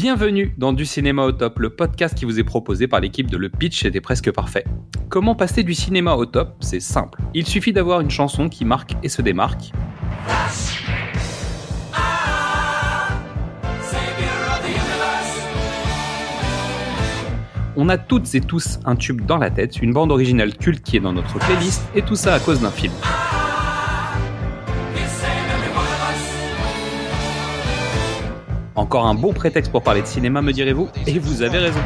Bienvenue dans Du Cinéma au Top, le podcast qui vous est proposé par l'équipe de Le Pitch était presque parfait. Comment passer du cinéma au top? C'est simple. Il suffit d'avoir une chanson qui marque et se démarque. On a toutes et tous un tube dans la tête, une bande originale culte qui est dans notre playlist, et tout ça à cause d'un film. Encore un bon prétexte pour parler de cinéma, me direz-vous Et vous avez raison.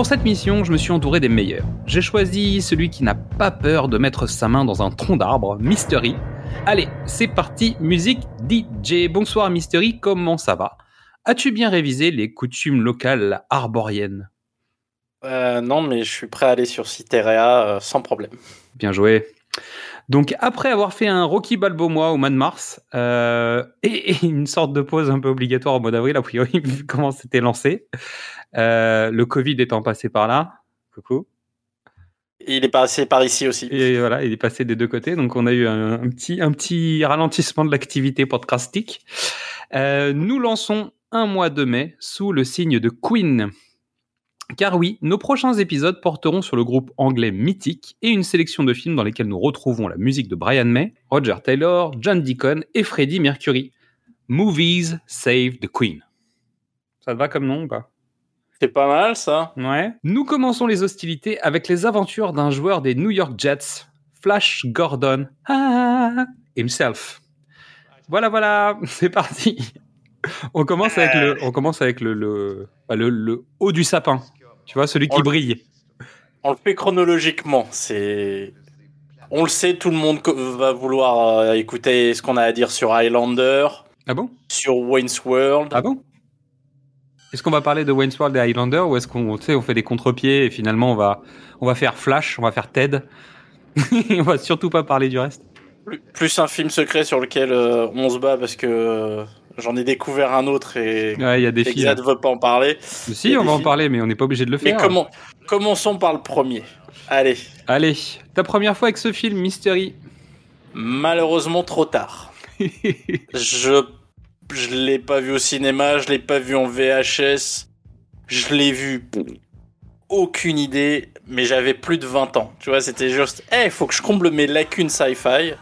Pour cette mission, je me suis entouré des meilleurs. J'ai choisi celui qui n'a pas peur de mettre sa main dans un tronc d'arbre, Mystery. Allez, c'est parti, musique DJ. Bonsoir Mystery, comment ça va? As-tu bien révisé les coutumes locales arboriennes? Euh, non, mais je suis prêt à aller sur Citerea euh, sans problème. Bien joué. Donc après avoir fait un Rocky Balboa au mois de mars euh, et, et une sorte de pause un peu obligatoire au mois d'avril, a priori vu comment c'était lancé, euh, le Covid étant passé par là, coucou, Il est passé par ici aussi. et voilà, il est passé des deux côtés, donc on a eu un, un petit, un petit ralentissement de l'activité podcastique. Euh, nous lançons un mois de mai sous le signe de Queen. Car oui, nos prochains épisodes porteront sur le groupe anglais Mythique et une sélection de films dans lesquels nous retrouvons la musique de Brian May, Roger Taylor, John Deacon et Freddie Mercury. Movies Save the Queen. Ça te va comme nom ou pas? C'est pas mal ça. Ouais. Nous commençons les hostilités avec les aventures d'un joueur des New York Jets, Flash Gordon ah, himself. Voilà, voilà, c'est parti. On commence avec le, on commence avec le, le, bah, le, le haut du sapin. Tu vois, celui qui On brille. On le fait chronologiquement. C'est. On le sait, tout le monde va vouloir euh, écouter ce qu'on a à dire sur Highlander, Ah bon? sur Wayne's World. Ah bon? Est-ce qu'on va parler de Wayne's World et Highlander ou est-ce qu'on, on fait des contre-pieds et finalement on va, on va faire Flash, on va faire Ted. on va surtout pas parler du reste? Plus- Plus un film secret sur lequel euh, on se bat parce que euh, j'en ai découvert un autre et Ouais, il y a des ne veut pas en parler. Si, on va en parler, mais on n'est pas obligé de le Mais faire. comment... commençons par le premier. Allez, Allez, ta première fois avec ce film, Mystery. malheureusement trop tard. Je je l'ai pas vu au cinéma, je l'ai pas vu en VHS, je l'ai vu aucune idée, mais j'avais plus de 20 ans. Tu vois, c'était juste, eh, il faut que je comble mes lacunes sci-fi.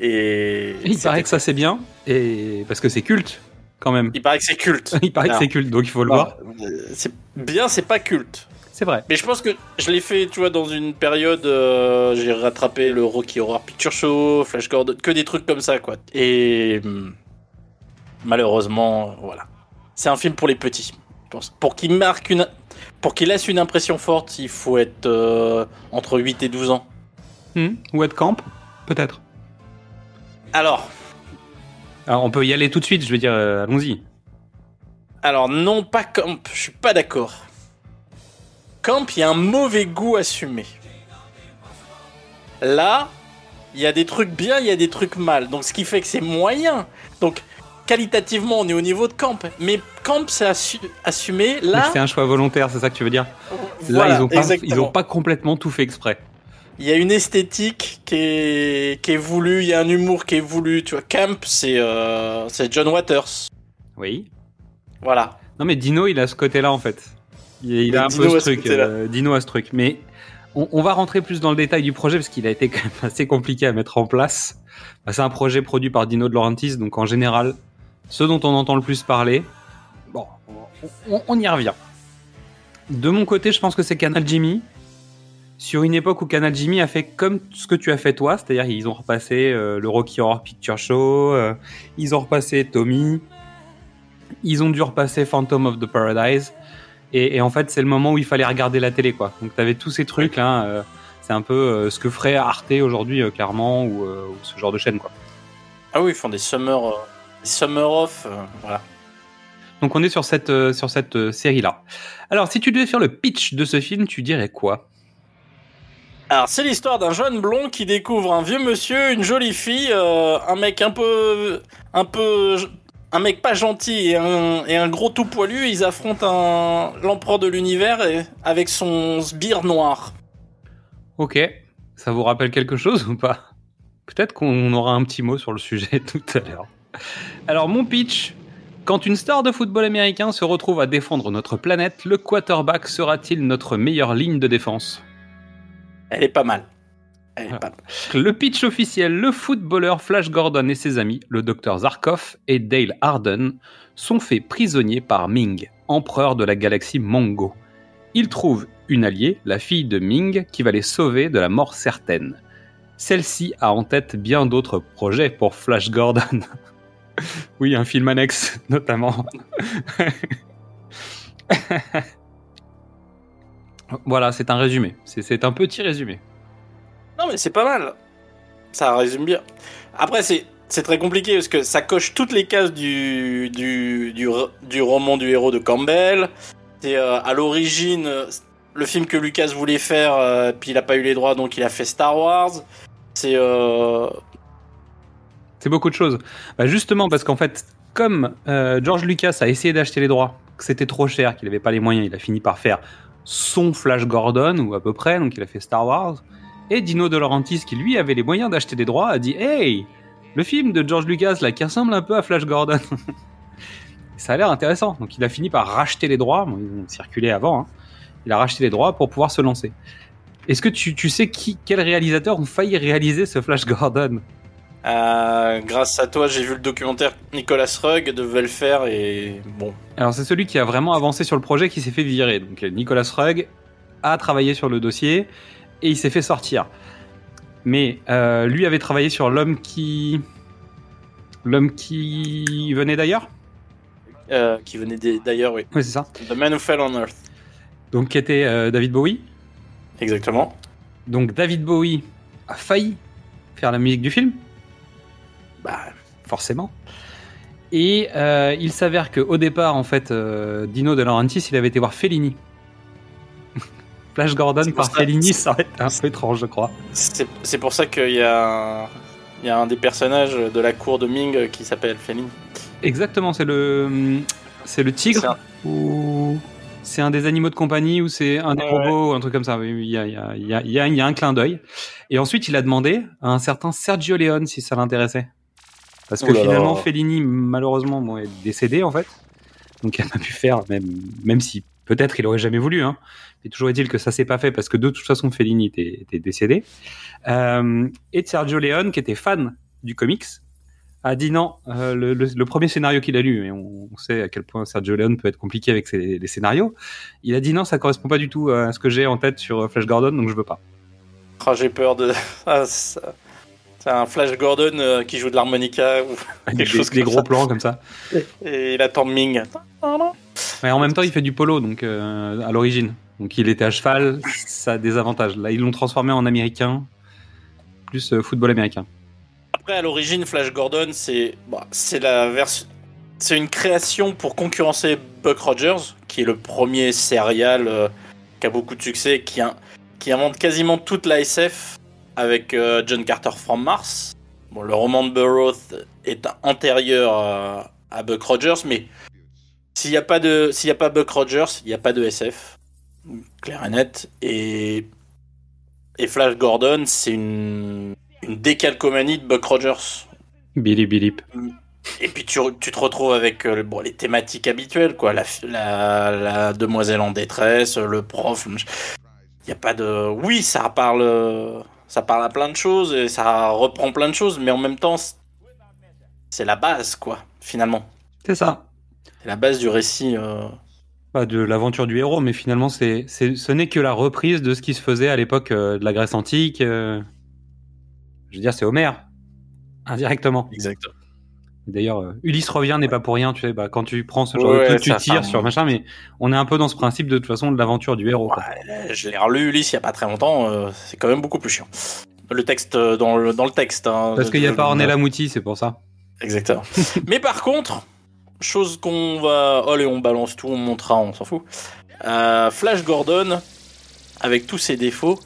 Et Il paraît que ça c'est bien, et parce que c'est culte, quand même. il paraît que c'est culte. Il paraît que c'est culte, donc il faut le voir. euh, C'est bien, c'est pas culte. C'est vrai. Mais je pense que je l'ai fait, tu vois, dans une période, euh, j'ai rattrapé le Rocky Horror Picture Show, Flash Gordon, que des trucs comme ça, quoi. Et hum, malheureusement, voilà. C'est un film pour les petits, je pense. Pour qu'il marque une, pour qu'il laisse une impression forte, il faut être euh, entre 8 et 12 ans. Hmm, Ou être camp Peut-être. Alors, Alors, on peut y aller tout de suite, je veux dire, euh, allons-y. alors non, pas Camp, je suis pas d'accord. Camp, il y a un mauvais goût assumé. Là, il y a des trucs bien, il y a des trucs mal. Donc, ce qui fait que c'est moyen. Donc, qualitativement, on est au niveau de Camp. Mais Camp, c'est assu- assumé. Là, C'est un choix volontaire, c'est ça que tu veux dire? Voilà, Là, ils ont, pas, ils exactement. ont pas complètement tout fait exprès. Il y a une esthétique qui est, qui est voulue, il y a un humour qui est voulu. Tu vois, Camp, c'est euh, John Waters. Oui. Voilà. Non, mais Dino, il a ce côté-là, en fait. Il, a un Dino peu ce truc. euh, Dino a ce truc. Mais on, on va rentrer plus dans le détail du projet parce qu'il a été quand même assez compliqué à mettre en place. Bah, c'est un projet produit par Dino De Laurentiis, donc en général, ce dont on entend le plus parler, bon, on, on y revient. De mon côté, je pense que c'est Canal Jimmy. Sur une époque où Canal Jimmy a fait comme ce que tu as fait toi, c'est-à-dire ils ont repassé euh, le Rocky Horror Picture Show, euh, ils ont repassé Tommy, ils ont dû repasser Phantom of the Paradise. Et, et en fait, c'est le moment où il fallait regarder la télé, quoi. Donc, t'avais tous ces trucs là. euh, c'est un peu euh, ce que ferait Arte aujourd'hui, euh, clairement, ou, euh, ou ce genre de chaîne, quoi. Ah oui, ils font des summer, euh, des summer off. voilà. Donc, on est sur cette euh, sur cette série là. Alors, si tu devais faire le pitch de ce film, tu dirais quoi? Alors, c'est l'histoire d'un jeune blond qui découvre un vieux monsieur, une jolie fille, euh, un mec un peu. un peu. un mec pas gentil et un, et un gros tout poilu. Ils affrontent un, l'empereur de l'univers avec son sbire noir. Ok. Ça vous rappelle quelque chose ou pas? Peut-être qu'on aura un petit mot sur le sujet tout à l'heure. Alors, mon pitch. Quand une star de football américain se retrouve à défendre notre planète, le quarterback sera-t-il notre meilleure ligne de défense? Elle est pas mal. Elle est Ah. pas mal. Le pitch officiel, le footballeur Flash Gordon et ses amis, le docteur Zarkov et Dale Arden, sont faits prisonniers par Ming, empereur de la galaxie Mongo. Ils trouvent une alliée, la fille de Ming, qui va les sauver de la mort certaine. Celle-ci a en tête bien d'autres projets pour Flash Gordon. oui, un film annexe, notamment. voilà, c'est un résumé. C'est- un petit résumé. Non, mais c'est pas mal. Ça résume bien. Après, c'est. Très compliqué parce que ça coche toutes les cases du, du, du, du roman du héros de Campbell. C'est euh, à l'origine le film que Lucas voulait faire, euh, puis il a pas eu les droits donc il a fait Star Wars. C'est. Euh... C'est beaucoup de choses. Bah, justement, parce qu'en fait, comme George Lucas a essayé d'acheter les droits, que c'était trop cher, qu'il n'avait pas les moyens, il a fini par faire son Flash Gordon, ou à peu près, donc il a fait Star Wars. Et Dino De Laurentiis, qui lui avait les moyens d'acheter des droits, a dit Hey, le film de George Lucas, là, qui ressemble un peu à Flash Gordon. Ça a l'air intéressant. Donc il a fini par racheter les droits. Ils ont circulé avant. hein. Il a racheté les droits pour pouvoir se lancer. Est-ce que tu, tu sais qui, quels réalisateurs ont failli réaliser ce Flash Gordon? Euh, grâce à toi, j'ai vu le documentaire Nicolas Rugg devait le faire et bon. Alors c'est celui qui a vraiment avancé sur le projet qui s'est fait virer. Donc Nicolas Rugg a travaillé sur le dossier et il s'est fait sortir. Mais euh, lui avait travaillé sur l'homme qui l'homme qui venait d'ailleurs? euh, qui venait d'ailleurs, oui. Oui c'est ça. The Man Who Fell on Earth. Donc qui était David Bowie. Exactement. Donc David Bowie a failli faire la musique du film. Bah, forcément. Et euh, il s'avère que au départ, en fait, euh, Dino De Laurentiis, il avait été voir Fellini. Flash Gordon par ça- Fellini, ça aurait été un peu étrange, je crois. c'est pour ça qu'il y a, un- il y a un des personnages de la cour de Ming qui s'appelle Fellini. Exactement, c'est le, c'est le tigre C'est un- ou c'est un des animaux de compagnie ou c'est un des Ouais. robots ou un truc comme ça. Oui, oui, Il y a, il y a- il y a- il y a- il y a un clin d'œil. Et ensuite, il a demandé à un certain Sergio Leone si ça l'intéressait. Parce que Oh là finalement, là. Fellini, malheureusement, bon, est décédé en fait. Donc, il n'a pas pu faire, même, même si peut-être il aurait jamais voulu. Hein. Mais toujours est-il que ça s'est pas fait parce que de toute façon, Fellini était, était décédé. Euh, et Sergio Leone, qui était fan du comics, a dit non. euh, le, le- le premier scénario qu'il a lu, et on, on sait à quel point Sergio Leone peut être compliqué avec ses, les scénarios, il a dit non, ça correspond pas du tout à ce que j'ai en tête sur Flash Gordon, donc je veux pas. Ah, j'ai peur de. Ah, ça- c'est un Flash Gordon euh, qui joue de l'harmonica ou Des, quelque chose des gros ça. plans comme ça. Et il attend Ming. Mais en même temps, il fait du polo, donc euh, à l'origine. Donc il était à cheval, ça a des avantages. Là, ils l'ont transformé en américain, plus euh, football américain. Après, à l'origine, Flash Gordon, c'est bah, c'est la version. C'est une création pour concurrencer Buck Rogers, qui est le premier serial euh, qui a beaucoup de succès, qui, qui invente quasiment toute la SF avec euh, John Carter from Mars. Bon, le roman de Burroughs est antérieur à, à Buck Rogers, mais s'il n'y a pas de s'il a pas Buck Rogers, il n'y a pas de SF, clair et net. Et et Flash Gordon, c'est une une décalcomanie de Buck Rogers. Billy Billip. Et puis tu, tu te retrouves avec euh, bon, les thématiques habituelles, quoi. La, la, la demoiselle en détresse, le prof. Il n'y a pas de. Oui, ça parle, euh, ça parle à plein de choses et ça reprend plein de choses, mais en même temps, c'est- la base, quoi, finalement. C'est ça. C'est la base du récit. euh. Pas de l'aventure du héros, mais finalement, c'est, c'est, ce n'est que la reprise de ce qui se faisait à l'époque euh, de la Grèce antique. euh. Je veux dire, c'est Homère, indirectement. Exactement. D'ailleurs, euh, Ulysse revient n'est pas pour rien, tu sais, bah, quand tu prends ce genre Ouais, de truc, tu tires ça, sur machin, mais on est un peu dans ce principe de toute façon de l'aventure du héros. Ouais, je l'ai relu Ulysse il n'y a pas très longtemps, euh, c'est quand même beaucoup plus chiant. Le texte, euh, dans le, dans le texte. hein, Parce qu'il n'y a pas Ornella Mouti, c'est pour ça. Exactement. Mais par contre, chose qu'on va. Allez, on balance tout, on montrera, on s'en fout. Euh, Flash Gordon, avec tous ses défauts,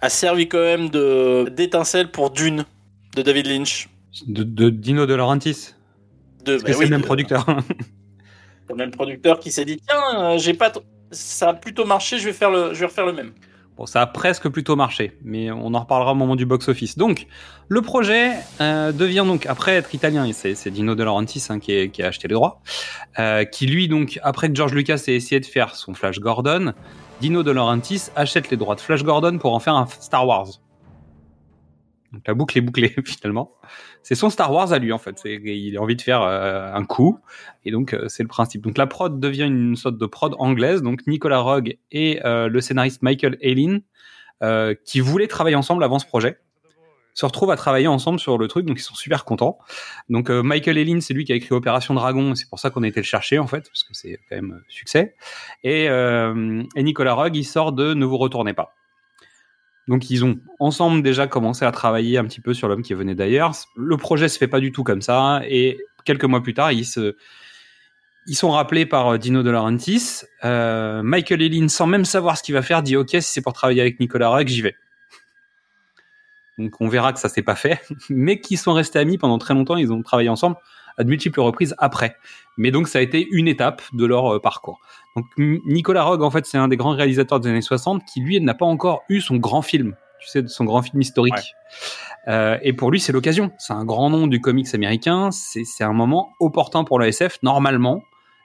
a servi quand même de d'étincelle pour Dune de David Lynch. De, de Dino De Laurentiis. De, bah c'est oui, le même producteur. Le même producteur qui s'est dit tiens, euh, j'ai pas. Ça a plutôt marché, je vais faire le, je vais refaire le même. Bon, ça a presque plutôt marché, mais on en reparlera au moment du box-office. Donc, le projet euh, devient donc, après être italien, et c'est c'est Dino De Laurentiis hein, qui, est- qui a acheté les droits, euh, qui lui, donc, après que George Lucas ait essayé de faire son Flash Gordon, Dino De Laurentiis achète les droits de Flash Gordon pour en faire un Star Wars. Donc la boucle est bouclée finalement. C'est son Star Wars à lui en fait. Il a envie de faire euh, un coup et donc euh, c'est le principe. Donc la prod devient une sorte de prod anglaise. Donc Nicolas Rogue et euh, le scénariste Michael Aylin qui voulaient travailler ensemble avant ce projet se retrouvent à travailler ensemble sur le truc, donc ils sont super contents. Donc Michael Aylin, c'est lui qui a écrit Opération Dragon, c'est pour ça qu'on a été le chercher en fait, parce que c'est quand même succès. Et, et Nicolas Rogue, il sort de Ne vous retournez pas. Donc ils ont ensemble déjà commencé à travailler un petit peu sur l'homme qui venait d'ailleurs. Le projet se fait pas du tout comme ça, et quelques mois plus tard, ils se sont rappelés par euh, Dino De Laurentiis. Euh, Michael Aylin, sans même savoir ce qu'il va faire, dit OK, si c'est pour travailler avec Nicolas Rogue, j'y vais. Donc on verra que ça s'est pas fait, mais qui sont restés amis pendant très longtemps. Ils ont travaillé ensemble à de multiples reprises après. Mais donc ça a été une étape de leur euh, parcours. Donc Nicolas Rogue, en fait, c'est un des grands réalisateurs des années 60 qui lui n'a pas encore eu son grand film. Tu sais, son grand film historique. Ouais. Euh, et pour lui, c'est l'occasion. C'est un grand nom du comics américain. C'est un moment opportun pour la SF. Normalement,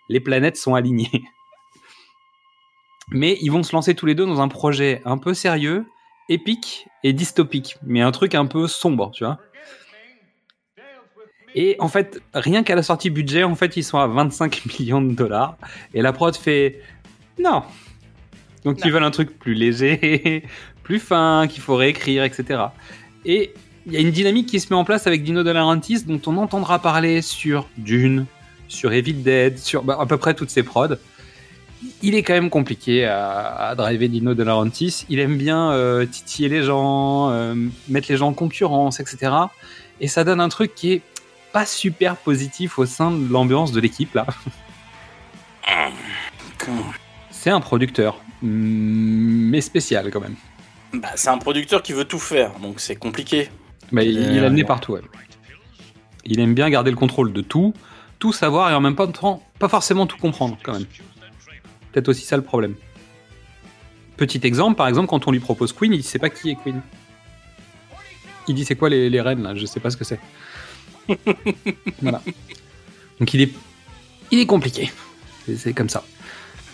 les planètes sont alignées. Mais ils vont se lancer tous les deux dans un projet un peu sérieux, épique et dystopique, mais un truc un peu sombre, tu vois. Et en fait, rien qu'à la sortie budget, en fait, ils sont à 25 millions de dollars. Et la prod fait non. Donc ils veulent un truc plus léger, plus fin, qu'il faut réécrire, etc. Et il y a une dynamique qui se met en place avec Dino De Laurentiis, dont on entendra parler sur Dune, sur Evil Dead, sur bah, à peu près toutes ces prods. Il est quand même compliqué à, à driver Dino De Laurentiis. Il aime bien euh, titiller les gens, euh, mettre les gens en concurrence, etc. Et ça donne un truc qui est pas super positif au sein de l'ambiance de l'équipe là. C'est un producteur, mm, mais spécial quand même. Bah, c'est un producteur qui veut tout faire, donc c'est compliqué. Bah, il, Euh, il a le nez ouais. partout. ouais. Il aime bien garder le contrôle de tout, tout savoir et en même temps pas forcément tout comprendre quand même. Peut-être aussi ça le problème. Petit exemple, par exemple, quand on lui propose Queen, il sait pas qui est Queen. Il dit c'est quoi les, les reines là? Je sais pas ce que c'est. Voilà. Donc il est, il est compliqué. C'est- comme ça.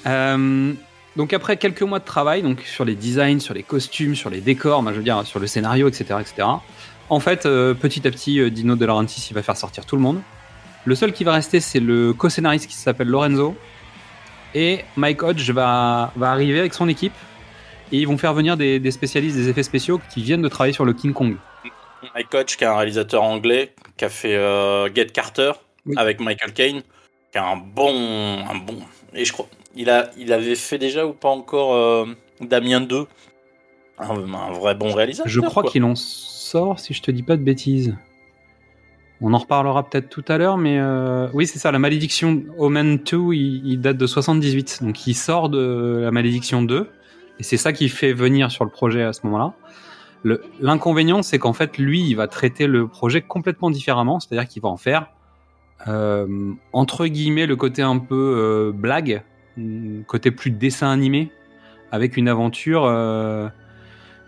Euh, donc après quelques mois de travail, donc sur les designs, sur les costumes, sur les décors, bah, je veux dire sur le scénario, etc., etc. En fait, euh, petit à petit, euh, Dino De Laurentiis il va faire sortir tout le monde. Le seul qui va rester, c'est le co-scénariste qui s'appelle Lorenzo. Et Mike Hodge va, va arriver avec son équipe. Et ils vont faire venir des, des spécialistes des effets spéciaux qui viennent de travailler sur le King Kong. Mike Hodge, qui est un réalisateur anglais, qui a fait euh, Get Carter Oui. avec Michael Caine, qui a un bon, un bon. Et je crois, il a, il avait fait déjà ou pas encore euh, Damien 2, un, un vrai bon réalisateur. Je crois qu'il en sort, si je te dis pas de bêtises. On en reparlera peut-être tout à l'heure, mais euh, oui, c'est ça, la malédiction Omen 2, il, il date de 78. Donc il sort de la malédiction 2, et c'est ça qui fait venir sur le projet à ce moment-là. L'inconvénient, c'est qu'en fait, lui, il va traiter le projet complètement différemment, c'est-à-dire qu'il va en faire, euh, entre guillemets, le côté un peu euh, blague, mm, côté plus dessin animé, avec une aventure euh,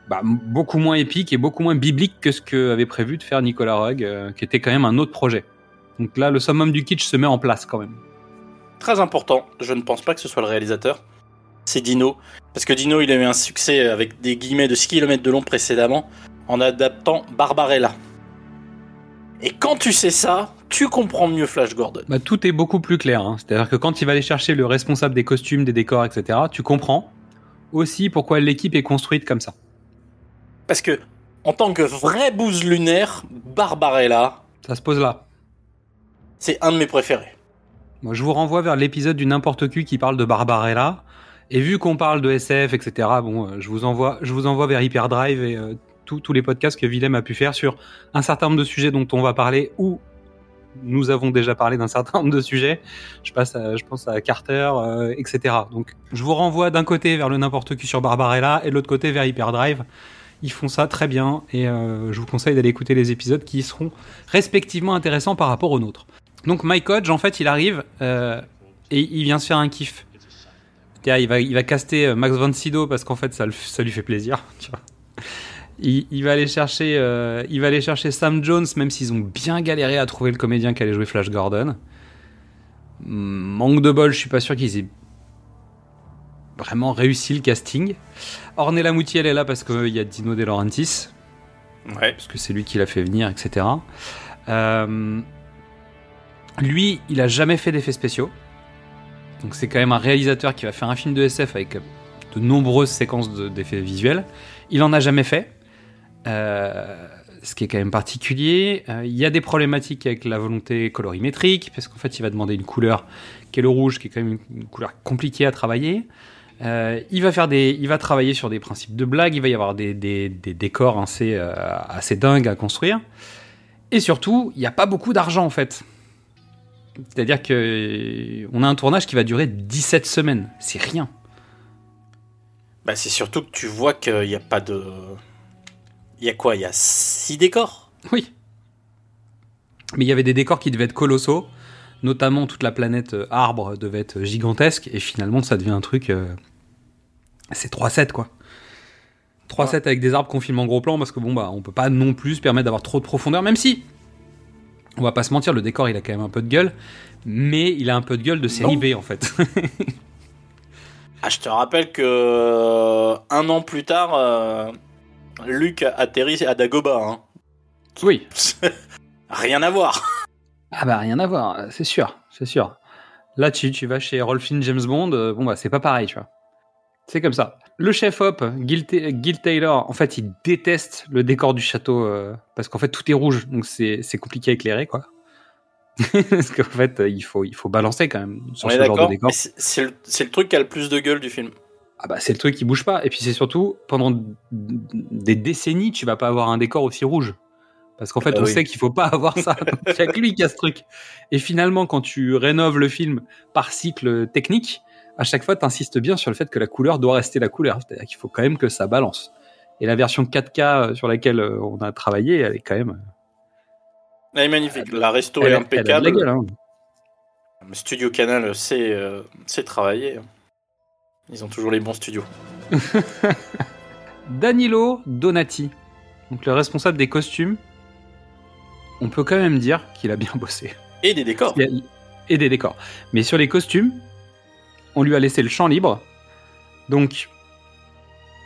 bah, beaucoup moins épique et beaucoup moins biblique que ce qu'avait prévu de faire Nicolas euh, qui était quand même un autre projet. Donc là, le summum du kitsch se met en place quand même. Très important, je ne pense pas que ce soit le réalisateur. C'est Dino. Parce que Dino, il a eu un succès avec des guillemets de 6 km de long précédemment en adaptant Barbarella. Et quand tu sais ça, tu comprends mieux Flash Gordon. Bah, tout est beaucoup plus clair. hein. C'est-à-dire que quand il va aller chercher le responsable des costumes, des décors, etc., tu comprends aussi pourquoi l'équipe est construite comme ça. Parce que, en tant que vrai bouse lunaire, Barbarella, Ça se pose là. c'est un de mes préférés. Moi, je vous renvoie vers l'épisode du n'importe qui qui parle de Barbarella. Et vu qu'on parle de SF, etc., bon, euh, je vous envoie, je vous envoie vers Hyperdrive et euh, tous- les podcasts que Willem a pu faire sur un certain nombre de sujets dont on va parler ou nous avons déjà parlé d'un certain nombre de sujets. Je, passe à- je pense à Carter, euh, etc. Donc, je vous renvoie d'un côté vers le n'importe qui sur Barbarella et de l'autre côté vers Hyperdrive. Ils font ça très bien et je vous conseille d'aller écouter les épisodes qui seront respectivement intéressants par rapport aux nôtres. Donc Mike Hodge, en fait, il arrive et il vient se faire un kiff. Il va, il va caster euh, Max von Sydow parce qu'en fait, ça, ça lui fait plaisir. Tu vois. Il, il va aller chercher, euh, il va aller chercher Sam Jones, même s'ils ont bien galéré à trouver le comédien qui allait jouer Flash Gordon. Hmm, Manque de bol, je suis pas sûr qu'ils aient vraiment réussi le casting. Ornella Muti, elle est là parce qu'il y a Dino De Laurentiis Ouais. parce que c'est lui qui l'a fait venir, etc. Euh, lui, il a jamais fait d'effets spéciaux. Donc c'est quand même un réalisateur qui va faire un film de SF avec euh, de nombreuses séquences de- d'effets visuels. Il en a jamais fait. Euh, ce qui est quand même particulier. Euh, Il y a des problématiques avec la volonté colorimétrique, parce qu'en fait, il va demander une couleur qui est le rouge, qui est quand même une, couleur compliquée à travailler. Il va travailler sur des principes de blague. Il va y avoir des, des, des décors assez dingues à construire. Et surtout, il n'y a pas beaucoup d'argent en fait. C'est-à-dire que on a un tournage qui va durer 17 semaines. C'est rien. Bah, c'est surtout que tu vois qu'il n'y a pas de. Il y a quoi? Il y a 6 décors? Oui. Mais il y avait des décors qui devaient être colossaux. Notamment toute la planète euh, arbre devait être gigantesque. Et finalement, ça devient un truc. euh, C'est 3-7 quoi. 3-7 avec des arbres qu'on filme en gros plan parce que bon bah on peut pas non plus se permettre d'avoir trop de profondeur, même si on va pas se mentir, le décor il a quand même un peu de gueule, mais il a un peu de gueule de série Non. B en fait. Ah, je te rappelle que euh, un an plus tard, euh, Luc atterrit à Dagoba. Hein. oui. Rien à voir. Ah bah rien à voir, c'est sûr, c'est sûr. Là tu, tu vas chez Rolfin James Bond, euh, bon bah c'est pas pareil, tu vois. C'est comme ça. Le chef op, Gil, Ta- Gil Taylor, en fait il déteste le décor du château euh, parce qu'en fait tout est rouge, donc c'est c'est compliqué à éclairer quoi. parce qu'en fait euh, il faut, il faut balancer quand même sur On ce genre de décor. C'est c'est le, c'est le truc qui a le plus de gueule du film. Ah bah c'est le truc qui bouge pas. Et puis c'est surtout, pendant des décennies, tu vas pas avoir un décor aussi rouge. Parce qu'en fait, Ah on oui. sait qu'il faut pas avoir ça. Il a que lui qui a ce truc. Et finalement, quand tu rénoves le film par cycle technique, à chaque fois, tu insistes bien sur le fait que la couleur doit rester la couleur. C'est-à-dire qu'il faut quand même que ça balance. Et la version 4K sur laquelle euh, on a travaillé, elle est quand même. Elle est magnifique. La resto Elle, est impeccable. gueule, hein. Studio Canal sait, euh, sait travailler. Ils ont toujours les bons studios. Danilo Donati, donc le responsable des costumes, on peut quand même dire qu'il a bien bossé. Et des décors. Et des décors. Mais sur les costumes, on lui a laissé le champ libre. Donc,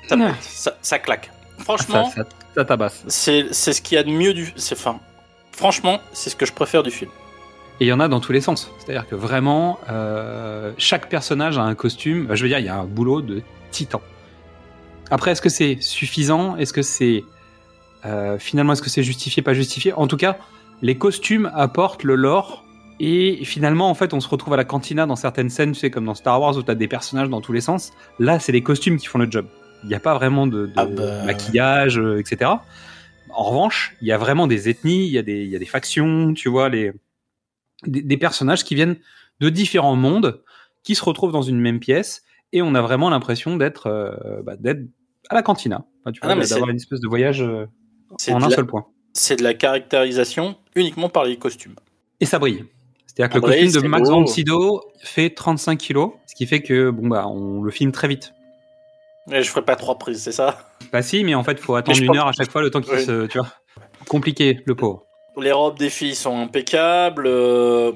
Ça, ça- ça claque. Franchement, ça, ça tabasse. c'est c'est ce qu'il y a de mieux du. c'est- Enfin, franchement, c'est ce que je préfère du film. Et il y en a dans tous les sens. C'est-à-dire que vraiment, euh, chaque personnage a un costume. Je veux dire, il y a un boulot de titan. Après, est-ce que c'est suffisant? Est-ce que c'est. euh, finalement, est-ce que c'est justifié, pas justifié? En tout cas, les costumes apportent le lore Et finalement, en fait, on se retrouve à la cantina dans certaines scènes, tu sais, comme dans Star Wars où tu as des personnages dans tous les sens. Là, c'est les costumes qui font le job. Il n'y a pas vraiment de, de Ah bah. maquillage, euh, etc. En revanche, il y a vraiment des ethnies, il y, a des- il y a des factions, tu vois, les, des, des personnages qui viennent de différents mondes, qui se retrouvent dans une même pièce, et on a vraiment l'impression d'être euh, bah, à la cantina. Enfin, tu Ah vois, d'avoir une espèce de voyage euh, en un la- seul point. C'est de la caractérisation uniquement par les costumes. Et ça brille. C'est-à-dire que le costume de Max beau. von Sydow fait 35 kilos, ce qui fait que bon bah on le filme très vite. Et je ferai pas trois prises, c'est ça? Bah si, mais en fait faut attendre une pense- heure à chaque fois le temps qu'il Oui. se, tu vois, compliqué le pauvre. Les robes des filles sont impeccables. euh,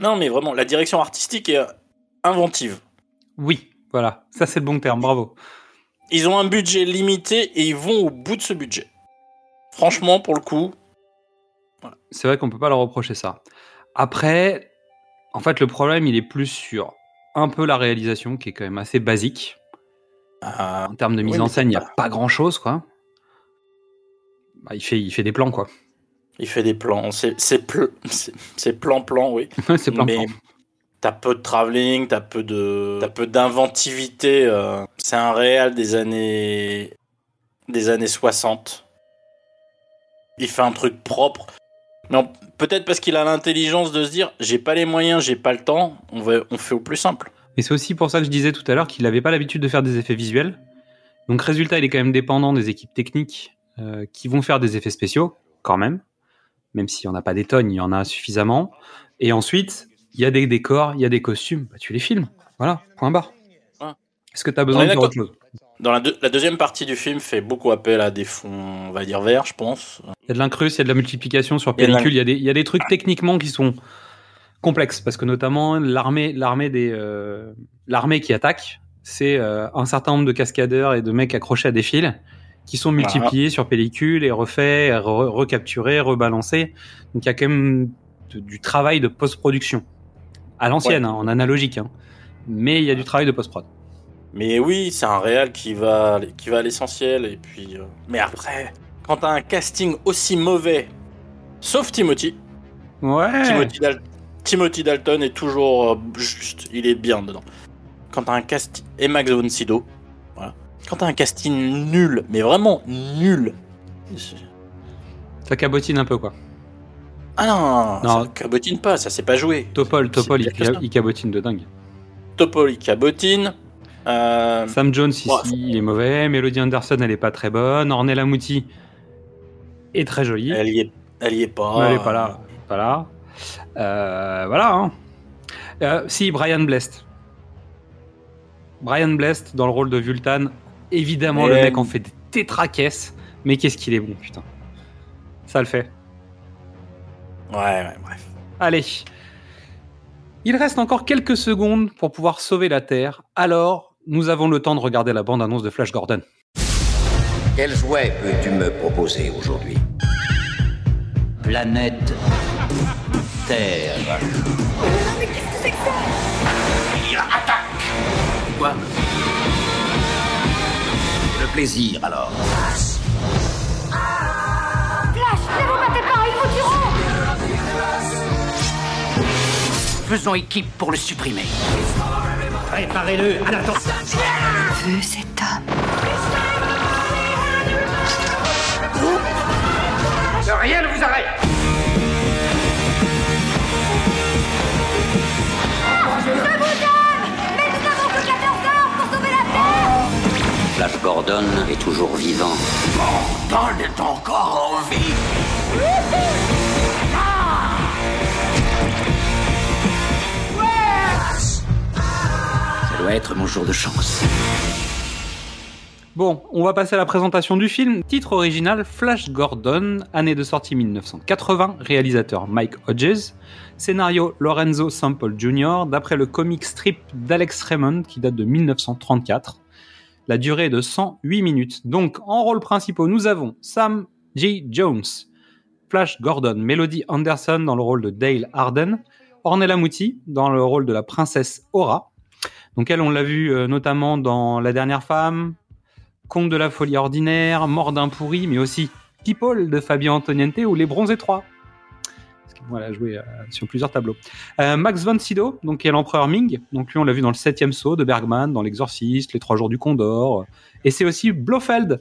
Non, mais vraiment, la direction artistique est inventive. Oui, voilà, ça c'est le bon terme, bravo. Ils ont un budget limité et ils vont au bout de ce budget. Franchement, pour le coup, C'est vrai qu'on peut pas leur reprocher ça. Après, en fait le problème il est plus sur un peu la réalisation qui est quand même assez basique. euh, En termes de mise Oui, en scène, il y a pas grand chose quoi. Bah, il fait il fait des plans quoi. il fait des plans. C'est c'est pl- c'est- c'est plan-plan, oui. c'est plein mais t'as peu de travelling, t'as peu de, t'as peu d'inventivité. euh, C'est un réel des années, des années 60. Il fait un truc propre. Mais on- peut-être parce qu'il a l'intelligence de se dire, j'ai pas les moyens, j'ai pas le temps. On va, on fait au plus simple. Et c'est aussi pour ça que je disais tout à l'heure qu'il n'avait pas l'habitude de faire des effets visuels. Donc résultat, il est quand même dépendant des équipes techniques euh, qui vont faire des effets spéciaux, quand même. Même s'il n'y en a pas des tonnes, il y en a suffisamment. Et ensuite, il y a des décors, il y a des costumes. Bah, tu les filmes. Voilà, point barre. Ouais. Est-ce que tu as besoin de autre chose? Dans la, deux- la deuxième partie du film fait beaucoup appel à des fonds, on va dire verts, je pense. Il y a de l'incruste, il y a de la multiplication sur Il y a de pellicule, il y, a des- il y a des trucs techniquement qui sont complexes. Parce que notamment, l'armée l'armée des euh, l'armée qui attaque, c'est euh, un certain nombre de cascadeurs et de mecs accrochés à des fils qui sont multipliés sur pellicule et refaits, re- recapturés, rebalancés. Donc il y a quand même de- du travail de post-production. À l'ancienne, hein, en analogique. hein. Mais il y a du travail de post-prod. Mais oui, c'est un réel qui va, qui va à l'essentiel. Et puis, euh, mais après, quand t'as un casting aussi mauvais, sauf Timothy, Ouais. Timothy, Dal- Timothy Dalton est toujours euh, juste, il est bien dedans. Quand t'as un casting et Max von Sydow, voilà. Quand t'as un casting nul, mais vraiment nul. Ça cabotine un peu, quoi. Ah non, Non. ça cabotine pas, ça s'est pas joué. Topol, Topol, il, il cabotine de dingue. Topol il cabotine. Euh, Sam Jones ici, Ouais. il est mauvais. Melody Anderson, elle est pas très bonne. Ornella Muti est très jolie. elle y est, elle y est pas. Mais elle est pas là. Pas là. Euh, voilà. hein. Euh, si, Brian Blest. Brian Blest dans le rôle de Vultan. Évidemment, le mec en fait des tétracaisses. Mais qu'est-ce qu'il est bon, putain. Ça le fait. Ouais, ouais, bref. Allez. Il reste encore quelques secondes pour pouvoir sauver la Terre. Alors, nous avons le temps de regarder la bande-annonce de Flash Gordon. Quel jouet peux-tu me proposer aujourd'hui? Planète Terre. Quoi? Le plaisir, alors. Faisons équipe pour le supprimer. Préparez-le à l'attente. Feu cet homme. Rien ne vous arrête Flash Gordon est toujours vivant. Don est encore en vie. Être mon jour de chance. Bon, on va passer à la présentation du film. Titre original Flash Gordon, année de sortie 1980, réalisateur Mike Hodges, scénario Lorenzo Sample Jr., d'après le comic strip d'Alex Raymond qui date de 1934. La durée est de 108 minutes. Donc, en rôle principaux, nous avons Sam J. Jones, Flash Gordon, Melody Anderson dans le rôle de Dale Arden, Ornella Muti dans le rôle de la princesse Aura. Donc elle, on l'a vu euh, notamment dans La Dernière Femme, Conte de la folie ordinaire, Mort d'un pourri, mais aussi People de Fabien Antoniente ou Les Bronzés 3. Ce qui Voilà, joué euh, sur plusieurs tableaux. Euh, Max von Sydow, donc qui est l'empereur Ming. Donc lui, on l'a vu dans le septième saut de Bergman, dans l'Exorciste, les Trois jours du Condor. Et c'est aussi Blofeld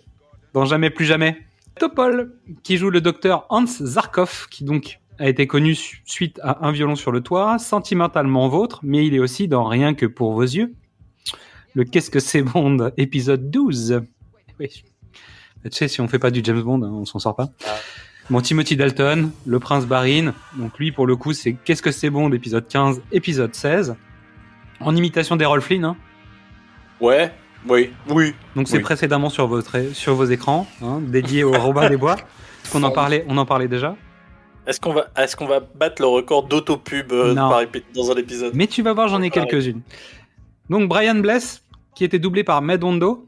dans Jamais plus jamais. Topol, qui joue le docteur Hans Zarkov, qui donc a été connu su- suite à Un violon sur le toit, sentimentalement vôtre, mais il est aussi dans Rien que pour vos yeux. Le Qu'est-ce que c'est Bond, épisode 12. Oui. Tu sais, si on fait pas du James Bond, hein, on s'en sort pas. Ah. Bon, Timothy Dalton, le prince Barin. Donc lui, pour le coup, c'est Qu'est-ce que c'est Bond, épisode 15, épisode 16. En imitation d'Errol Flynn. Hein. Ouais, oui, oui. Donc c'est Oui. précédemment sur, votre, sur vos écrans, hein, dédié au Robin des Bois. Qu'on en parlait, on en parlait déjà? Est-ce qu'on va, est-ce qu'on va battre le record d'autopub euh, par dans un épisode? Mais tu vas voir, j'en ai Pareil. quelques-unes. Donc Brian Bless, qui était doublé par Med Hondo,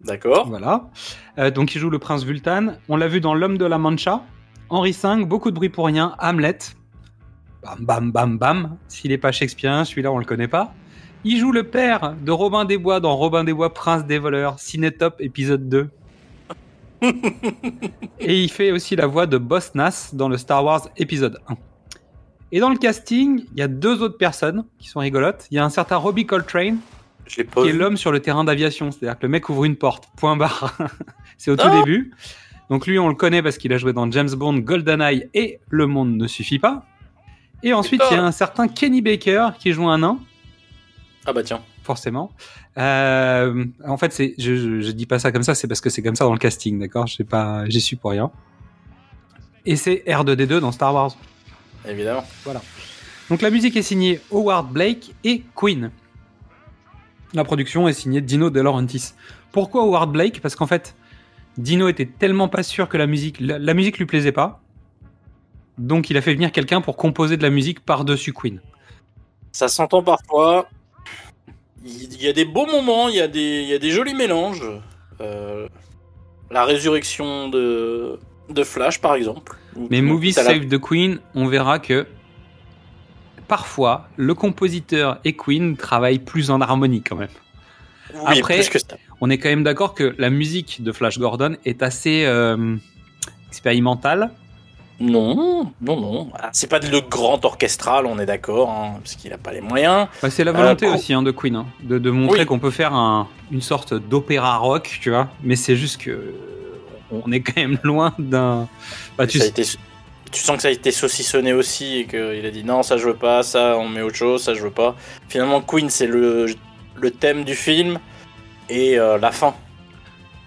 D'accord. voilà. Euh, donc il joue le prince Vultan. On l'a vu dans L'homme de la Mancha, Henri V, beaucoup de bruit pour rien, Hamlet. Bam bam bam bam. S'il est pas Shakespeare, celui-là on le connaît pas. Il joue le père de Robin des Bois dans Robin des Bois, Prince des voleurs, Cinétop épisode 2. Et il fait aussi la voix de Boss Nass dans le Star Wars épisode 1. Et dans le casting, il y a deux autres personnes qui sont rigolotes. Il y a un certain Robbie Coltrane, qui est l'homme sur le terrain d'aviation. C'est-à-dire que le mec ouvre une porte, point barre. C'est au tout Ah. début. Donc lui, on le connaît parce qu'il a joué dans James Bond, GoldenEye et Le Monde ne suffit pas. Et ensuite, il y a un certain Kenny Baker qui joue un nain, Ah bah tiens. Forcément. Euh, en fait, c'est, je, je, je dis pas ça comme ça, c'est parce que c'est comme ça dans le casting, d'accord? J'ai pas, j'y suis pour rien. Et c'est R2D2 dans Star Wars. Évidemment. Donc la musique est signée Howard Blake et Queen. La production est signée Dino De Laurentiis. Pourquoi Howard Blake? Parce qu'en fait, Dino était tellement pas sûr que la musique, la, la musique lui plaisait pas. Donc il a fait venir quelqu'un pour composer de la musique par-dessus Queen. Ça s'entend parfois. Il y a des beaux moments, il y a des, il y a des jolis mélanges. Euh, la résurrection de, de Flash, par exemple. Mais Movie T'as la- Save the Queen, on verra que parfois le compositeur et Queen travaillent plus en harmonie quand même. Oui, Après- que on est quand même d'accord que la musique de Flash Gordon est assez euh, expérimentale. Non, non, non. C'est pas le grand orchestral, on est d'accord, hein, parce qu'il a pas les moyens. Bah, c'est la volonté Euh, aussi hein, de Queen, hein, de, de montrer Oui. qu'on peut faire un- une sorte d'opéra rock, tu vois. Mais c'est juste que on est quand même loin d'un. Bah, tu été- sens que ça a été saucissonné aussi et qu'il a dit non, ça je veux pas, ça on met autre chose, ça je veux pas. Finalement, Queen c'est le, le thème du film et euh, la fin.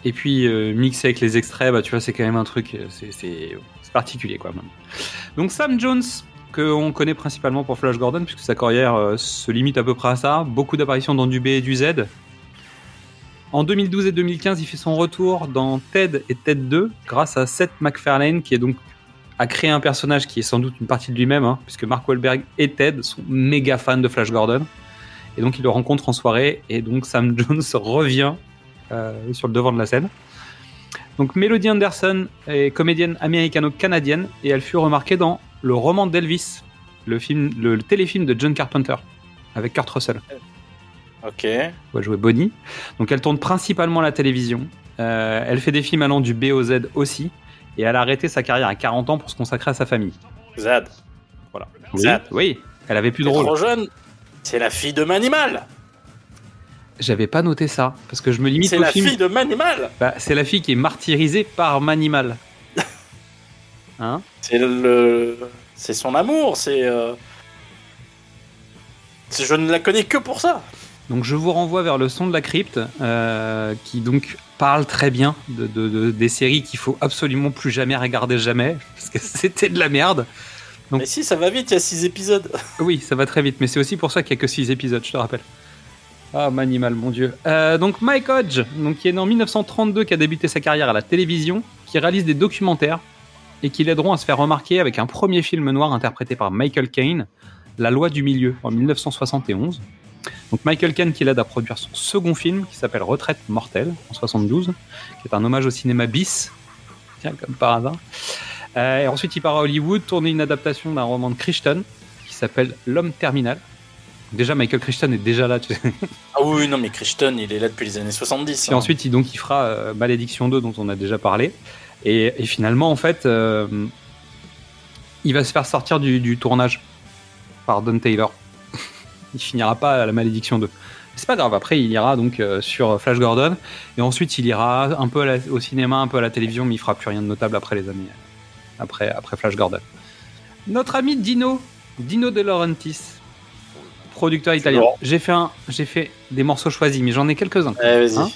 Et puis euh, mixé avec les extraits, bah, tu vois, c'est quand même un truc, euh, c'est particulier quoi. Même. Donc Sam Jones, que on connaît principalement pour Flash Gordon, puisque sa carrière euh, se limite à peu près à ça. Beaucoup d'apparitions dans du B et du Z. En 2012 et 2015, il fait son retour dans Ted et Ted 2 grâce à Seth MacFarlane, qui est donc a créé un personnage qui est sans doute une partie de lui-même, hein, puisque Mark Wahlberg et Ted sont méga fans de Flash Gordon. Et donc il le rencontre en soirée, et donc Sam Jones revient euh, sur le devant de la scène. Donc Melody Anderson est comédienne américano-canadienne et elle fut remarquée dans Le roman d'Elvis, le, film, le, le téléfilm de John Carpenter avec Kurt Russell. Ok. où elle jouait Bonnie. Donc elle tourne principalement à la télévision. Euh, elle fait des films allant du B au Z aussi. Et elle a arrêté sa carrière à 40 ans pour se consacrer à sa famille. Zad. Voilà. Zad. Oui, elle avait plus de rôle. trop jeune. C'est la fille de Manimal. J'avais pas noté ça parce que je me limite C'est la film. fille de Manimal. Bah, c'est la fille qui est martyrisée par Manimal. Hein C'est le, c'est son amour. C'est. euh, Je ne la connais que pour ça. Donc je vous renvoie vers le son de la crypte, euh, qui donc parle très bien de, de- de- des séries qu'il faut absolument plus jamais regarder jamais, parce que c'était de la merde. Donc- Mais si, ça va vite. Il y a six épisodes. Oui, ça va très vite, mais c'est aussi pour ça qu'il n'y a que 6 épisodes, je te rappelle. Ah, Manimal, mon dieu. Euh, donc Mike Hodge, qui est né en 1932, qui a débuté sa carrière à la télévision, qui réalise des documentaires et qui l'aideront à se faire remarquer avec un premier film noir interprété par Michael Caine, La loi du milieu, en 1971. Donc Michael Caine qui l'aide à produire son second film, qui s'appelle Retraite mortelle, en 72, qui est un hommage au cinéma bis, tiens, comme par hasard. Euh, et ensuite, il part à Hollywood, tourner une adaptation d'un roman de Crichton, qui s'appelle L'homme terminal. Déjà, Michael Crichton est déjà là. Tu sais. Ah oui, non, mais Crichton, il est là depuis les années 70. Puis hein. ensuite, il, donc, il fera euh, Malédiction 2, dont on a déjà parlé. Et, et finalement, en fait, euh, il va se faire sortir du, du tournage par Don Taylor. il finira pas à la malédiction 2. C'est pas grave, après il ira donc euh, sur Flash Gordon et ensuite il ira un peu la- au cinéma, un peu à la télévision, mais il fera plus rien de notable après les années après, après Flash Gordon. Notre ami Dino, Dino De Laurentiis, producteur italien. J'ai fait, un, j'ai fait des morceaux choisis, mais j'en ai quelques-uns. Eh, Hein.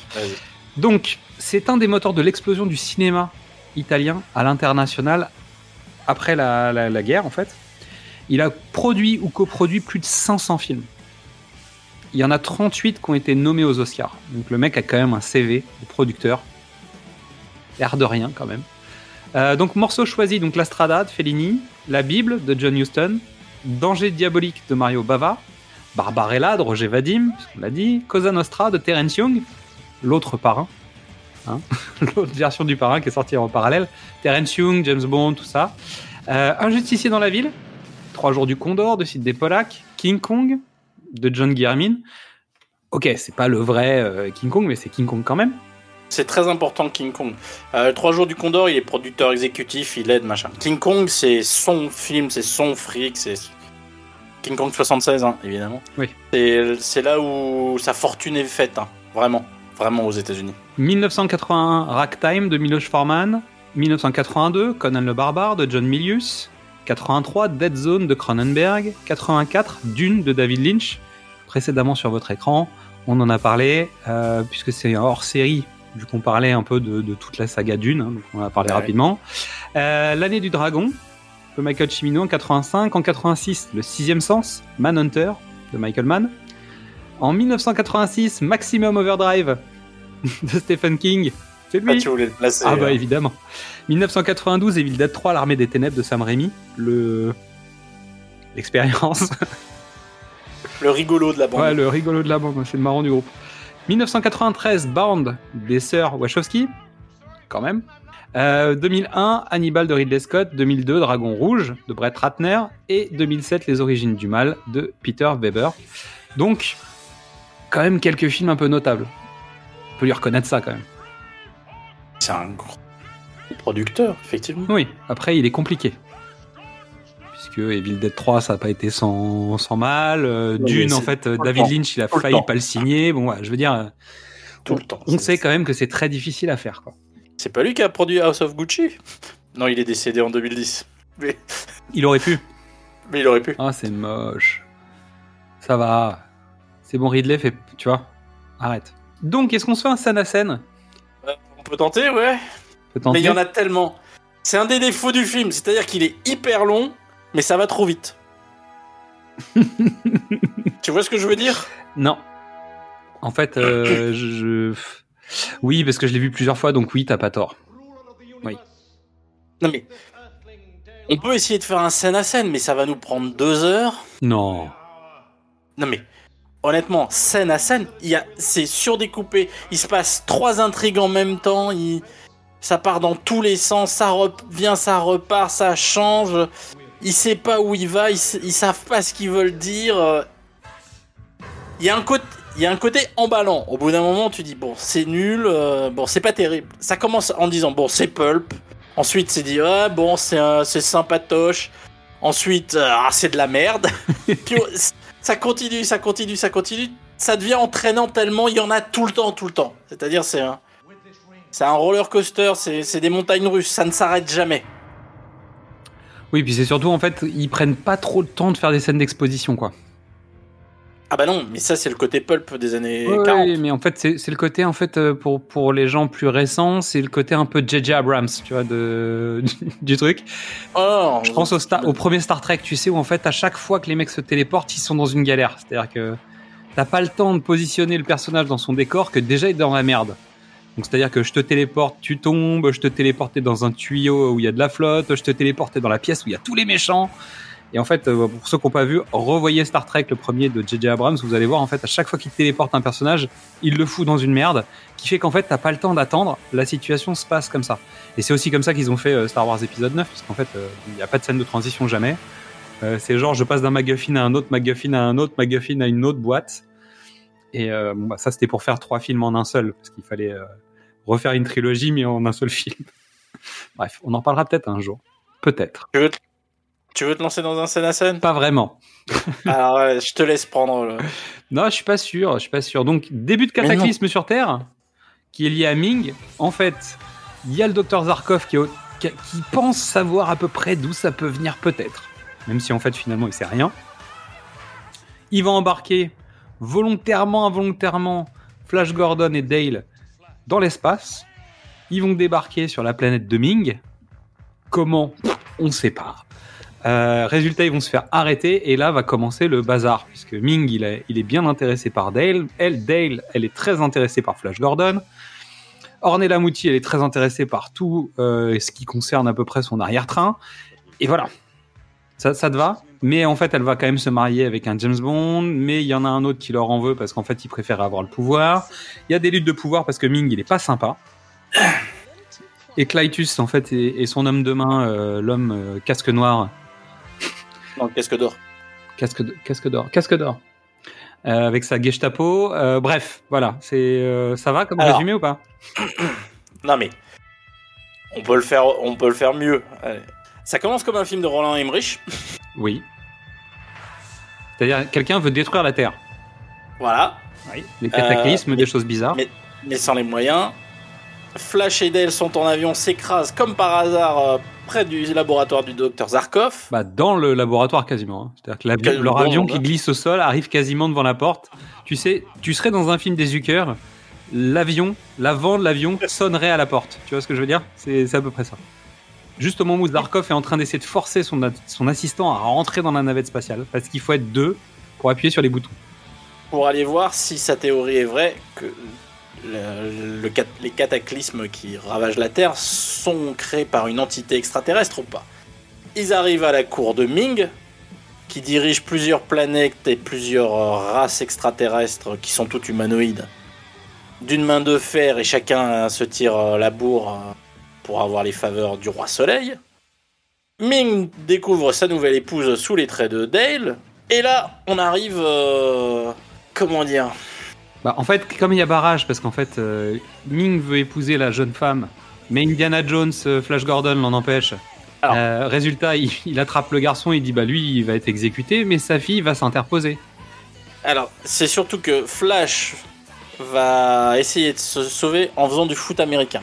Donc, c'est un des moteurs de l'explosion du cinéma italien à l'international après la, la- la guerre, en fait. Il a produit ou coproduit plus de 500 films. Il y en a 38 qui ont été nommés aux Oscars. Donc, le mec a quand même un CV de producteur. L'air de rien, quand même. Euh, donc, morceaux choisis donc La Strada de Fellini, La Bible de John Huston, Danger diabolique de Mario Bava, Barbarella de Roger Vadim, on l'a dit, Cosa Nostra de Terence Young, l'autre parrain, hein, l'autre version du parrain qui est sortie en parallèle, Terence Young, James Bond, tout ça. Euh, Un justicier dans la ville, Trois jours du Condor de Sidney Pollack, King Kong de John Guillermin. Ok, c'est pas le vrai euh, King Kong, mais c'est King Kong quand même. C'est très important King Kong. Euh, Trois jours du Condor, il est producteur exécutif, il aide, machin. King Kong, c'est son film, c'est son fric, c'est King Kong 76, hein, évidemment. Oui. C'est là où sa fortune est faite, hein, vraiment, vraiment aux États-Unis. 1981, Ragtime de Miloš Forman. 1982, Conan le Barbare de John Milius. 83, Dead Zone de Cronenberg. 84, Dune de David Lynch. Précédemment sur votre écran, on en a parlé, euh, puisque c'est un hors-série, vu qu'on parlait un peu de, de toute la saga Dune, hein, donc on a parlé Ouais. rapidement. Euh, L'année du dragon de Michael Cimino en 85. En 86, Le sixième sens, Manhunter de Michael Mann. En 1986, Maximum Overdrive de Stephen King. C'est Ah, lui. tu voulais le placer. Ah bah euh, évidemment. 1992, Evil Dead 3, l'armée des ténèbres de Sam Raimi. Le... L'expérience. le rigolo de la bande. ouais, le rigolo de la bande, c'est le marrant du groupe. 1993, Bound des sœurs Wachowski. Quand même. Euh, 2001, Hannibal de Ridley Scott. 2002, Dragon Rouge de Brett Ratner. Et 2007, Les Origines du Mal de Peter Weber. Donc, quand même quelques films un peu notables. On peut lui reconnaître ça quand même. C'est un gros producteur, effectivement. Oui, après il est compliqué. Puisque Evil Dead 3, ça n'a pas été sans, sans mal. Euh, Dune, en fait, euh, David temps. Lynch, il a failli pas le signer. Bon, ouais, je veux dire, euh, Tout le temps. on sait quand même que c'est très difficile à faire. Quoi. C'est pas lui qui a produit House of Gucci Non, il est décédé en 2010. Mais, Il aurait pu. mais il aurait pu. Ah, c'est moche. Ça va. C'est bon, Ridley, fait, tu vois, arrête. Donc, est-ce qu'on se fait un à scène? On peut tenter, ouais. Peut tenter Mais il y en a tellement. C'est un des défauts du film, c'est-à-dire qu'il est hyper long, mais ça va trop vite. tu vois ce que je veux dire? Non. En fait, euh, je... je- Oui, parce que je l'ai vu plusieurs fois, donc oui, t'as pas tort. Non mais. On peut essayer de faire un scène à scène, mais ça va nous prendre deux heures. Non. Non mais. Honnêtement, scène à scène, a, c'est surdécoupé. Il se passe trois intrigues en même temps. Il, ça part dans tous les sens. Ça revient, ça repart, ça change. Il sait pas où il va. Ils, ils savent pas ce qu'ils veulent dire. Il y a un côté, il y a un côté emballant. Au bout d'un moment, tu dis bon, c'est nul. euh, bon, c'est pas terrible. Ça commence en disant bon, c'est pulp. Ensuite, c'est dit ah bon, c'est sympatoche. Ensuite, euh, ah, c'est de la merde. Puis oh, ça continue, ça continue, ça continue. Ça devient entraînant tellement il y en a tout le temps, tout le temps. C'est-à-dire, c'est un, c'est un roller coaster, c'est c'est des montagnes russes, ça ne s'arrête jamais. Oui, puis c'est surtout, en fait, ils prennent pas trop le temps de faire des scènes d'exposition, quoi. Ah bah non, mais ça c'est le côté pulp des années Ouais, 40. mais en fait, c'est le côté, en fait, euh, pour, pour les gens plus récents, c'est le côté un peu J.J. Abrams, tu vois, de, du truc. Oh, Je pense au, Star- au premier Star Trek, tu sais, où en fait, à chaque fois que les mecs se téléportent, ils sont dans une galère. C'est-à-dire que t'as pas le temps de positionner le personnage dans son décor que déjà il est dans la merde. Donc c'est-à-dire que je te téléporte, tu tombes, je te téléporte t'es dans un tuyau où il y a de la flotte, je te téléporte t'es dans la pièce où il y a tous les méchants. Et en fait, euh, pour ceux qui n'ont pas vu, revoyez Star Trek, le premier de J.J. Abrams, vous allez voir, en fait, à chaque fois qu'il téléporte un personnage, il le fout dans une merde, qui fait qu'en fait, t'as pas le temps d'attendre, la situation se passe comme ça. Et c'est aussi comme ça qu'ils ont fait euh, Star Wars épisode 9, parce qu'en fait, euh, il n'y a pas de scène de transition jamais. C'est genre, je passe d'un MacGuffin à un autre, MacGuffin à un autre, MacGuffin à une autre boîte. Et bah, ça, c'était pour faire trois films en un seul, parce qu'il fallait refaire une trilogie, mais en un seul film. Bref, on en parlera peut-être un jour. Peut-être. Tu veux, te lancer dans un scène à scène? Pas vraiment. Alors, ouais, je te laisse prendre. le- Non, je suis pas sûr, je suis pas sûr. Donc, début de cataclysme sur Terre, qui est lié à Ming. En fait, il y a le docteur Zarkov qui pense savoir à peu près d'où ça peut venir, peut-être. Même si en fait, finalement, il sait rien. Il va embarquer volontairement, involontairement, Flash Gordon et Dale dans l'espace. Ils vont débarquer sur la planète de Ming. Comment? On ne sait pas. Euh, résultat, ils vont se faire arrêter et là va commencer le bazar puisque Ming il est, bien intéressé par Dale, elle Dale elle est très intéressée par Flash Gordon, Ornella Muti elle est très intéressée par tout euh, ce qui concerne à peu près son arrière-train. Et voilà. Ça, te va? Mais en fait elle va quand même se marier avec un James Bond mais il y en a un autre qui leur en veut parce qu'en fait il préfère avoir le pouvoir. Il y a des luttes de pouvoir parce que Ming il est pas sympa. Et Clytus en fait est, son homme de main euh, l'homme casque noir Non, qu'est-ce que d'or Casque casque d'or. Casque d'or. Euh, avec sa Gestapo. Euh, bref, voilà. C'est, euh, ça va comme Alors. résumé ou pas? Non, mais. On peut le faire, on peut le faire mieux. Allez. Ça commence comme un film de Roland Emmerich. Oui. C'est-à-dire, quelqu'un veut détruire la Terre. Voilà. Oui. Des cataclysmes, Euh, des choses bizarres. mais- mais sans les moyens. Flash et Dale sont en avion, s'écrasent comme par hasard euh, près du laboratoire du docteur Zarkov. Bah, dans le laboratoire quasiment. hein. C'est-à-dire que l'avion- leur avion qui glisse au sol arrive quasiment devant la porte. Tu sais, tu serais dans un film des Zucker, l'avion, l'avant de l'avion sonnerait à la porte. Tu vois ce que je veux dire? C'est, c'est à peu près ça. Juste au moment où Zarkov est en train d'essayer de forcer son, son assistant à rentrer dans la navette spatiale, parce qu'il faut être deux pour appuyer sur les boutons. Pour aller voir si sa théorie est vraie, que le- les cataclysmes qui ravagent la Terre créés par une entité extraterrestre ou pas. Ils arrivent à la cour de Ming, qui dirige plusieurs planètes et plusieurs euh, races extraterrestres qui sont toutes humanoïdes. D'une main de fer et chacun euh, se tire euh, la bourre pour avoir les faveurs du roi soleil. Ming découvre sa nouvelle épouse sous les traits de Dale. Et là, on arrive... comment dire? Bah, en fait, comme il y a barrage, parce qu'en fait, Ming veut épouser la jeune femme, mais Indiana Jones, euh, Flash Gordon l'en empêche. Euh, résultat, il, il attrape le garçon, il dit bah lui, il va être exécuté, mais sa fille va s'interposer. Alors, c'est surtout que Flash va essayer de se sauver en faisant du foot américain.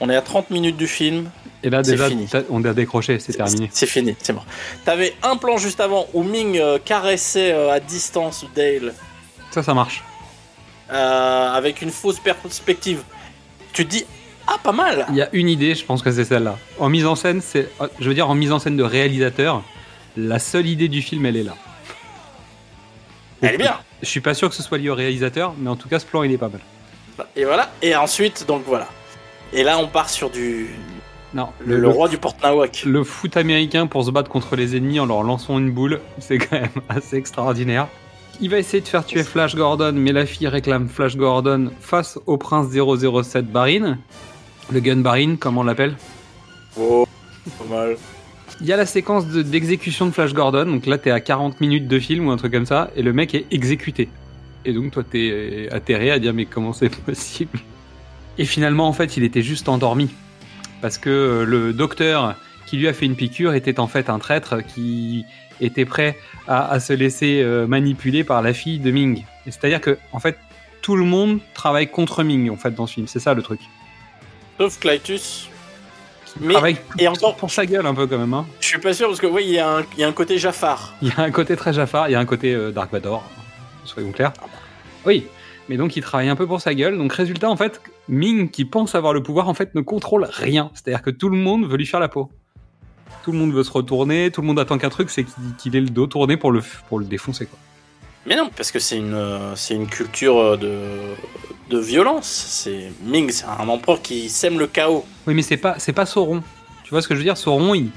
On est à 30 minutes du film. Et là, déjà, fini. on a décroché, c'est terminé. C'est fini, c'est mort. T'avais un plan juste avant où Ming euh, caressait euh, à distance Dale Ça, ça marche. avec une fausse perspective. Tu te dis, ah, pas mal Il y a une idée, je pense que c'est celle-là. En mise en scène, c'est, euh, je veux dire, en mise en scène de réalisateur, la seule idée du film, elle est là. Elle est bien Je suis pas sûr que ce soit lié au réalisateur, mais en tout cas, ce plan, il est pas mal. Et voilà, et ensuite, donc voilà. Et là, on part sur du. Non, Le, le roi du Port-Nawak. Le foot américain pour se battre contre les ennemis en leur lançant une boule, c'est quand même assez extraordinaire. Il va essayer de faire tuer Flash Gordon, mais la fille réclame Flash Gordon face au prince 007 Barin. Le gun Barin, comme on l'appelle. Oh, pas mal. Il y a la séquence de- d'exécution de, Flash Gordon, donc là t'es à 40 minutes de film ou un truc comme ça, et le mec est exécuté. Et donc toi t'es euh, atterré à dire mais comment c'est possible? Et finalement en fait il était juste endormi. Parce que euh, le docteur qui lui a fait une piqûre était en fait un traître qui était prêt à, à se laisser euh, manipuler par la fille de Ming. C'est-à-dire que en fait tout le monde travaille contre Ming en fait dans ce film, c'est ça le truc. Sauf Clytus. Mais, travaille et encore, pour sa gueule un peu quand même. Hein. je suis pas sûr parce que, oui, il y, a un- il y a un côté Jafar. Il y a un côté très Jafar, il y a un côté euh, Dark Vador, soyons clairs. Oui, mais donc il travaille un peu pour sa gueule. Donc résultat, en fait, Ming, qui pense avoir le pouvoir, en fait, ne contrôle rien. C'est-à-dire que tout le monde veut lui faire la peau. Tout le monde veut se retourner, tout le monde attend qu'un truc, c'est qu'il qu'il ait le dos tourné pour le, pour le défoncer. Quoi. Mais non, parce que c'est une, euh, c'est une culture euh, de, de violence. C'est Ming, c'est un empereur qui sème le chaos. Oui, mais c'est pas, c'est pas Sauron. Tu vois ce que je veux dire? Sauron, il,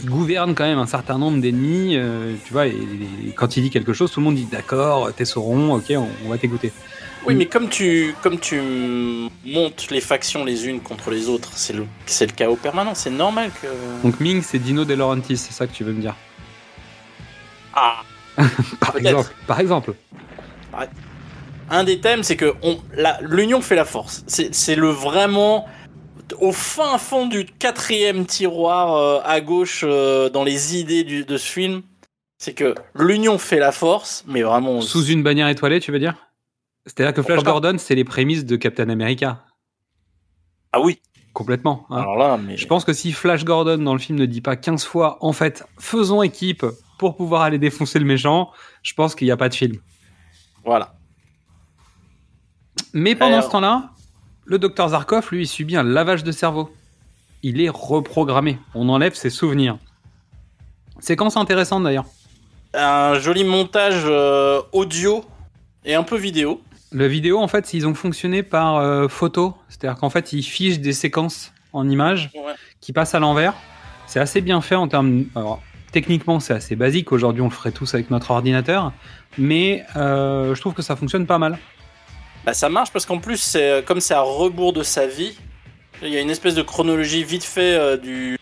il gouverne quand même un certain nombre d'ennemis. euh, tu vois, et, et quand il dit quelque chose, tout le monde dit d'accord, t'es Sauron, ok, on, on va t'écouter. Oui, mais comme tu, comme tu montes les factions les unes contre les autres, c'est le, c'est le chaos permanent. C'est normal que. Donc Ming, c'est Dino De Laurentiis, c'est ça que tu veux me dire? Ah, Par exemple. Par exemple. un des thèmes, c'est que l'union fait la force. C'est le vraiment. au fin fond du quatrième tiroir euh, à gauche euh, dans les idées du- de ce film. C'est que l'union fait la force, mais vraiment. Sous une bannière étoilée, tu veux dire? C'est-à-dire que Flash Gordon, c'est les prémices de Captain America. Ah oui. Complètement. hein. Alors là, mais. Je pense que si Flash Gordon dans le film ne dit pas 15 fois, en fait, faisons équipe pour pouvoir aller défoncer le méchant, je pense qu'il n'y a pas de film. Voilà. Mais pendant Alors- ce temps-là, le docteur Zarkov, lui, il subit un lavage de cerveau. Il est reprogrammé. On enlève ses souvenirs. Séquence intéressante d'ailleurs. Un joli montage euh, audio et un peu vidéo. Le vidéo, en fait, ils ont fonctionné par euh, photo. C'est-à-dire qu'en fait, ils fichent des séquences en images Ouais. qui passent à l'envers. C'est assez bien fait en termes. Alors, techniquement, c'est assez basique. Aujourd'hui, on le ferait tous avec notre ordinateur. Mais euh, je trouve que ça fonctionne pas mal. Bah, ça marche parce qu'en plus, c'est euh, comme c'est à rebours de sa vie, il y a une espèce de chronologie vite fait euh, du.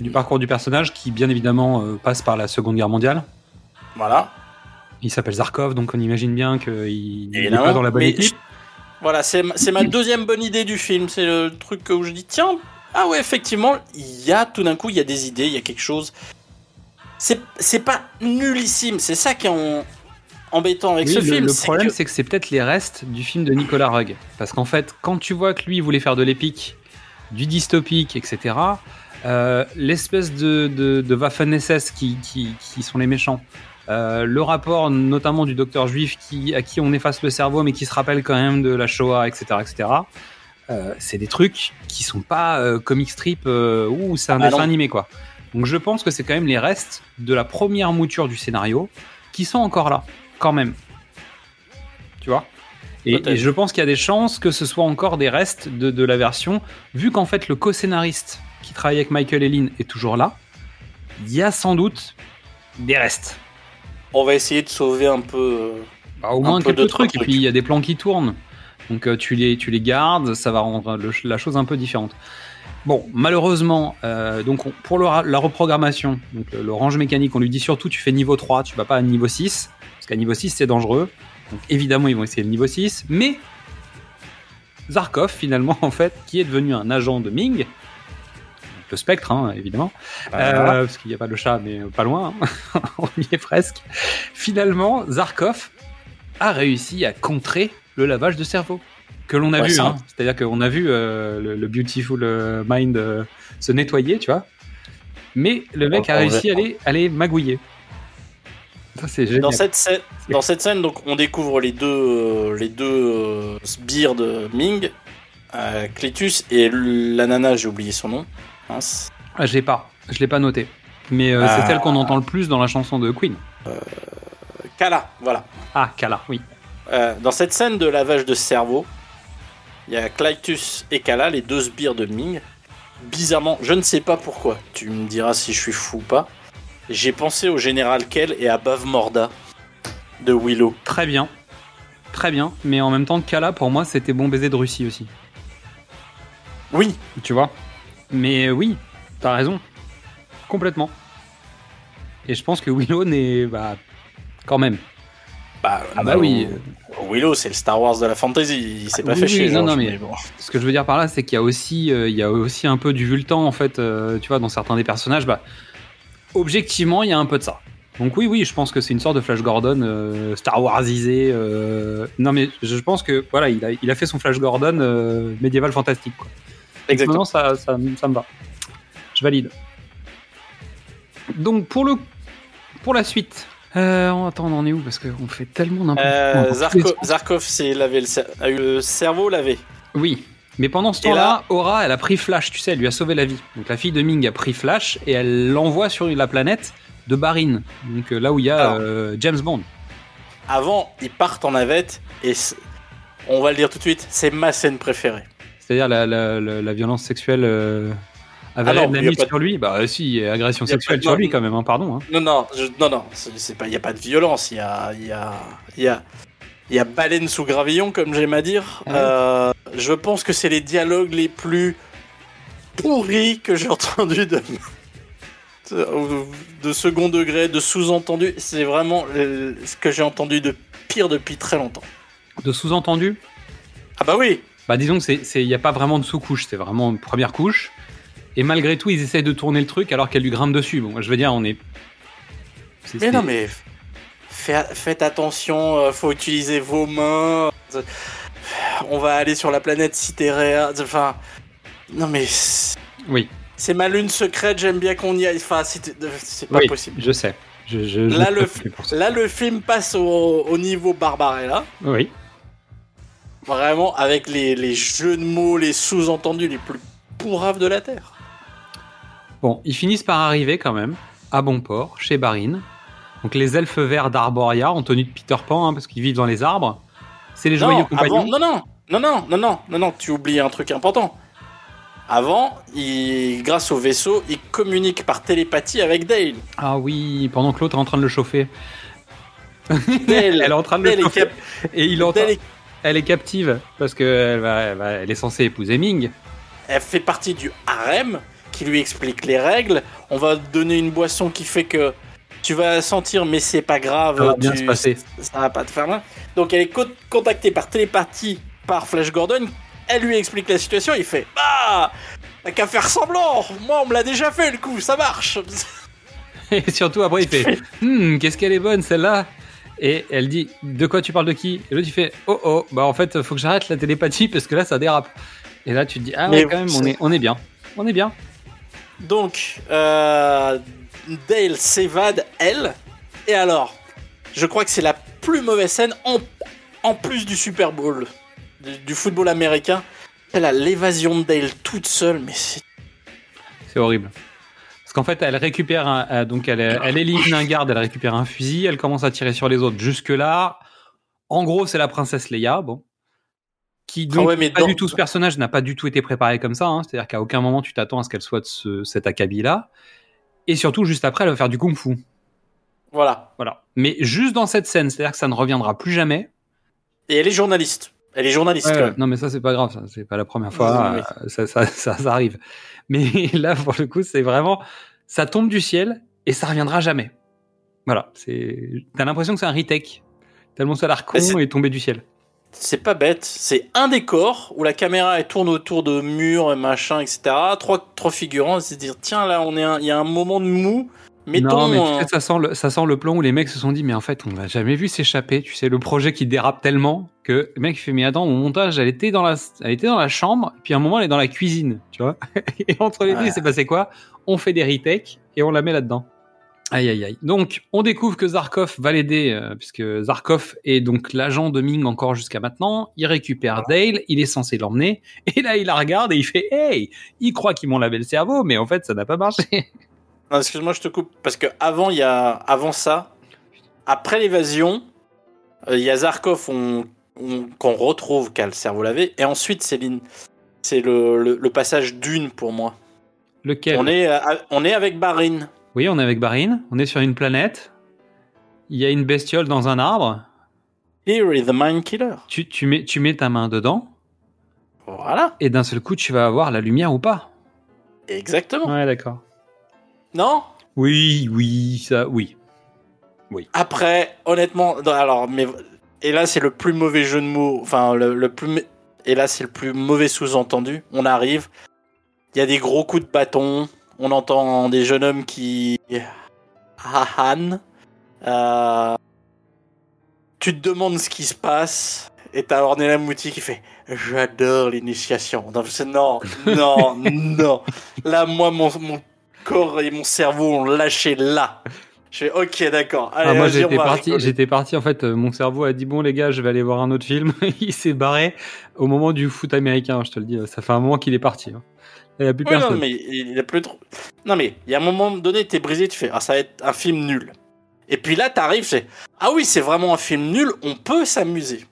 Du parcours du personnage qui, bien évidemment, euh, passe par la Seconde Guerre mondiale. Voilà. Il s'appelle Zarkov, donc on imagine bien qu'il n'est pas dans la bonne équipe. je- Voilà, c'est c'est ma deuxième bonne idée du film. C'est le truc où je dis tiens, ah ouais, effectivement, il y a tout d'un coup, il y a des idées, il y a quelque chose. C'est pas nullissime, c'est ça qui est en- embêtant avec Oui, ce le, film. le problème, c'est que c'est peut-être les restes du film de Nicolas Rugg. Parce qu'en fait, quand tu vois que lui voulait faire de l'épique, du dystopique, etc., euh, l'espèce de, de, de Waffen-SS qui, qui, qui sont les méchants, euh, le rapport notamment du docteur juif qui, à qui on efface le cerveau mais qui se rappelle quand même de la Shoah, etc., etc., euh, c'est des trucs qui sont pas euh, comic strip euh, ou c'est un Ah dessin non. animé quoi. Donc je pense que c'est quand même les restes de la première mouture du scénario qui sont encore là, quand même. Tu vois? Et, je pense qu'il y a des chances que ce soit encore des restes de, de la version, vu qu'en fait le co-scénariste qui travaille avec Michael et Lynn est toujours là, il y a sans doute des restes. On va essayer de sauver un peu. Bah, au Un moins peu quelques trucs, et puis il y a des plans qui tournent. Donc euh, tu, les, tu les gardes, ça va rendre le- la chose un peu différente. Bon, malheureusement, euh, donc on- pour le la reprogrammation, donc le, le range mécanique, on lui dit surtout tu fais niveau 3, tu vas pas à niveau 6, parce qu'à niveau 6 c'est dangereux. Donc évidemment ils vont essayer le niveau 6, mais Zarkov finalement en fait, qui est devenu un agent de Ming, le spectre hein, évidemment, voilà. euh, parce qu'il n'y a pas le chat, mais pas loin, hein. on y est presque. Finalement, Zarkov a réussi à contrer le lavage de cerveau que l'on a Ouais, vu. hein. C'est-à-dire qu'on a vu euh, le, le Beautiful euh, Mind euh, se nettoyer, tu vois. Mais le mec a réussi à à les magouiller. Ça, c'est. Dans cette, scène, dans cette scène, donc, on découvre les deux, euh, les deux sbires de Ming, Cletus et la nana, j'ai oublié son nom. Mince. Ah, je l'ai pas. Je l'ai pas noté. Mais euh, Ah. c'est celle qu'on entend le plus dans la chanson de Queen. Kala, voilà. Ah, Kala, oui. Euh, dans cette scène de lavage de cerveau, il y a Clytus et Kala, les deux sbires de Ming. Bizarrement, je ne sais pas pourquoi, tu me diras si je suis fou ou pas. J'ai pensé au général Kell et à Bav Morda de Willow. Très bien. Très bien. Mais en même temps, Kala, pour moi, c'était bon baiser de Russie aussi. Oui, Tu vois? Mais oui, t'as raison. Complètement. Et je pense que Willow n'est. Bah, quand même. Bah, Ah bah oui. Willow, c'est le Star Wars de la fantasy, il s'est pas Oui, fait oui, chier. non, George, non, mais- bon. Ce que je veux dire par là, c'est qu'il y a aussi, euh, il y a aussi un peu du vu le temps en fait. euh, tu vois, dans certains des personnages, bah, objectivement, il y a un peu de ça. Donc oui, oui, je pense que c'est une sorte de Flash Gordon euh, Star Warsisé. euh, Non, mais je pense que voilà, il a, il a fait son Flash Gordon euh, médiéval fantastique. Quoi. Exactement. Ça, ça, ça me va. Je valide. Donc pour le, pour la suite. Euh, on- attends, on en est où Parce qu'on fait tellement n'importe Euh, quoi. Zarkov s'est lavé le, cer- a eu le cerveau lavé. Oui. Mais pendant ce temps-là, là- Aura, elle a pris Flash, tu sais, elle lui a sauvé la vie. Donc la fille de Ming a pris Flash et elle l'envoie sur la planète de Barin. Donc euh, là où il y a Alors. euh, James Bond. Avant, ils partent en navette et on va le dire tout de suite, c'est ma scène préférée. C'est-à-dire la, la- la- la violence sexuelle euh, avérée Ah non, de la il de- sur lui. Bah si, et agression Il sexuelle sur lui quand même, hein, pardon. hein. Non, non, je- non, non, c'est c'est pas, il y a pas de violence, il y a, il y a, il y a, il y a baleine sous gravillon, comme j'aime à dire. Ah. Euh, je pense que c'est les dialogues les plus pourris que j'ai entendus de, de second degré, de sous-entendu. C'est vraiment euh, ce que j'ai entendu de pire depuis très longtemps. De sous-entendu? Ah bah oui, Bah disons que c'est, c'est, y a pas vraiment de sous-couche, c'est vraiment une première couche. Et malgré tout, ils essayent de tourner le truc alors qu'elle lui grimpe dessus. Bon, je veux dire, on est. Mais non, mais fait- faites attention, euh, faut utiliser vos mains. On va aller sur la planète Citérea. Enfin, non mais Oui, c'est ma lune secrète. J'aime bien qu'on y aille. Enfin, c'est pas oui, possible. je sais. Je, Là, le f-. Là, film passe au, au niveau Barbarella. Oui. Vraiment, avec les, les jeux de mots, les sous-entendus les plus pourraves de la Terre. Bon, ils finissent par arriver quand même à bon port, chez Barin. Donc les elfes verts d'Arboria, en tenue de Peter Pan, hein, parce qu'ils vivent dans les arbres. C'est les joyeux Non, compagnons. avant, non, non, non, non, non, non, non, non, tu oublies un truc important. Avant, il, grâce au vaisseau, il communique par télépathie avec Dale. Ah oui, pendant que l'autre est en train de le chauffer. Dale, Elle est en train de le Dale chauffer. cap- Et il entend. Dale est- Elle est captive parce qu'elle elle elle est censée épouser Ming. Elle fait partie du harem qui lui explique les règles. On va te donner une boisson qui fait que tu vas sentir, mais c'est pas grave. Ça va bien tu- se passer. Ça va pas te faire mal. Donc elle est co- contactée par télépathie par Flash Gordon. Elle lui explique la situation. Il fait Bah, t'as qu'à faire semblant. Moi, on me l'a déjà fait le coup. Ça marche. Et surtout après il fait Hmm, qu'est-ce qu'elle est bonne celle-là Et elle dit de quoi tu parles de qui? Et l'autre il fait oh oh bah en fait faut que j'arrête la télépathie parce que là ça dérape. Et là tu te dis ah ouais Mais quand même on est on est bien on est bien. Donc, euh, Dale s'évade, elle. Et alors, je crois que c'est la plus mauvaise scène en, en plus du Super Bowl, du, du football américain. Elle a l'évasion de Dale toute seule, mais c'est. C'est horrible. Parce qu'en fait, elle récupère un, euh, donc elle, elle élimine un garde, elle récupère un fusil, elle commence à tirer sur les autres. Jusque là, en gros, c'est la princesse Leia, bon, qui donc Ah ouais, mais pas dans- du tout ce personnage n'a pas du tout été préparé comme ça. hein. C'est-à-dire qu'à aucun moment tu t'attends à ce qu'elle soit de ce- cet acabit-là. Et surtout, juste après, elle va faire du kung-fu. Voilà. Voilà. Mais juste dans cette scène, c'est-à-dire que ça ne reviendra plus jamais. Et elle est journaliste. Elle est journaliste Ouais, quand ouais. même. non, mais ça, c'est pas grave. ça. C'est pas la première fois. Euh, Ça, ça, ça, ça arrive. Mais là, pour le coup, c'est vraiment. Ça tombe du ciel et ça reviendra jamais. Voilà. C'est. T'as l'impression que c'est un retake. Tellement ça a l'air con et tombé du ciel. C'est pas bête. C'est un décor où la caméra elle tourne autour de murs et machin, etc. Trois, trois figurants. C'est dire, tiens, là, on est il y a un moment de mou. Mettons. non, mais tu sais, ça sent, le, ça sent le plan où les mecs se sont dit, mais en fait, on l'a jamais vu s'échapper. Tu sais, le projet qui dérape tellement que le mec fait, mais attends, mon montage, elle était dans la, elle était dans la chambre, puis à un moment, elle est dans la cuisine, tu vois. et entre les deux, il s'est passé quoi? On fait des retakes et on la met là-dedans. Aïe, aïe, aïe. Donc, on découvre que Zarkov va l'aider, euh, puisque Zarkov est donc l'agent de Ming encore jusqu'à maintenant. Il récupère Dale, il est censé l'emmener, et là, il la regarde et il fait, hey, ils croient qu'ils m'ont lavé le cerveau, mais en fait, ça n'a pas marché. Excuse-moi, je te coupe. Parce que avant, il y a, avant ça, après l'évasion, euh, il y a Zarkov on- on- qu'on retrouve qui a le cerveau lavé. Et ensuite, l'in- c'est le, le- le passage d'une pour moi. Lequel? On est, euh, à- on est avec Barin. Oui, on est avec Barin, on est sur une planète, il y a une bestiole dans un arbre, Here is the Mind Killer. tu, tu, mets, tu mets ta main dedans, Voilà, et d'un seul coup, tu vas avoir la lumière ou pas. exactement. Ouais, d'accord. Non? Oui, oui, ça, oui. Après, honnêtement, non, alors, mais et là c'est le plus mauvais jeu de mots, enfin le, le plus, et là c'est le plus mauvais sous-entendu. On arrive, il y a des gros coups de bâton, on entend des jeunes hommes qui hahan. Euh, tu te demandes ce qui se passe, et t'as Ornella Mouti qui fait J'adore l'initiation. Non, non, non, non. Là, moi, mon, mon corps et mon cerveau ont lâché là. Je fais ok, d'accord. Allez, Ah, moi, j'étais parti, j'étais parti, en fait, euh, mon cerveau a dit, bon, les gars, je vais aller voir un autre film. il s'est barré au moment du foot américain, je te le dis. Ça fait un moment qu'il est parti. hein. Il n'y a plus Oui, non, mais il a plus trop. Non, mais il y a un moment donné, t'es brisé, tu fais ah, ça va être un film nul. Et puis là, t'arrives, c'est ah oui, c'est vraiment un film nul, on peut s'amuser.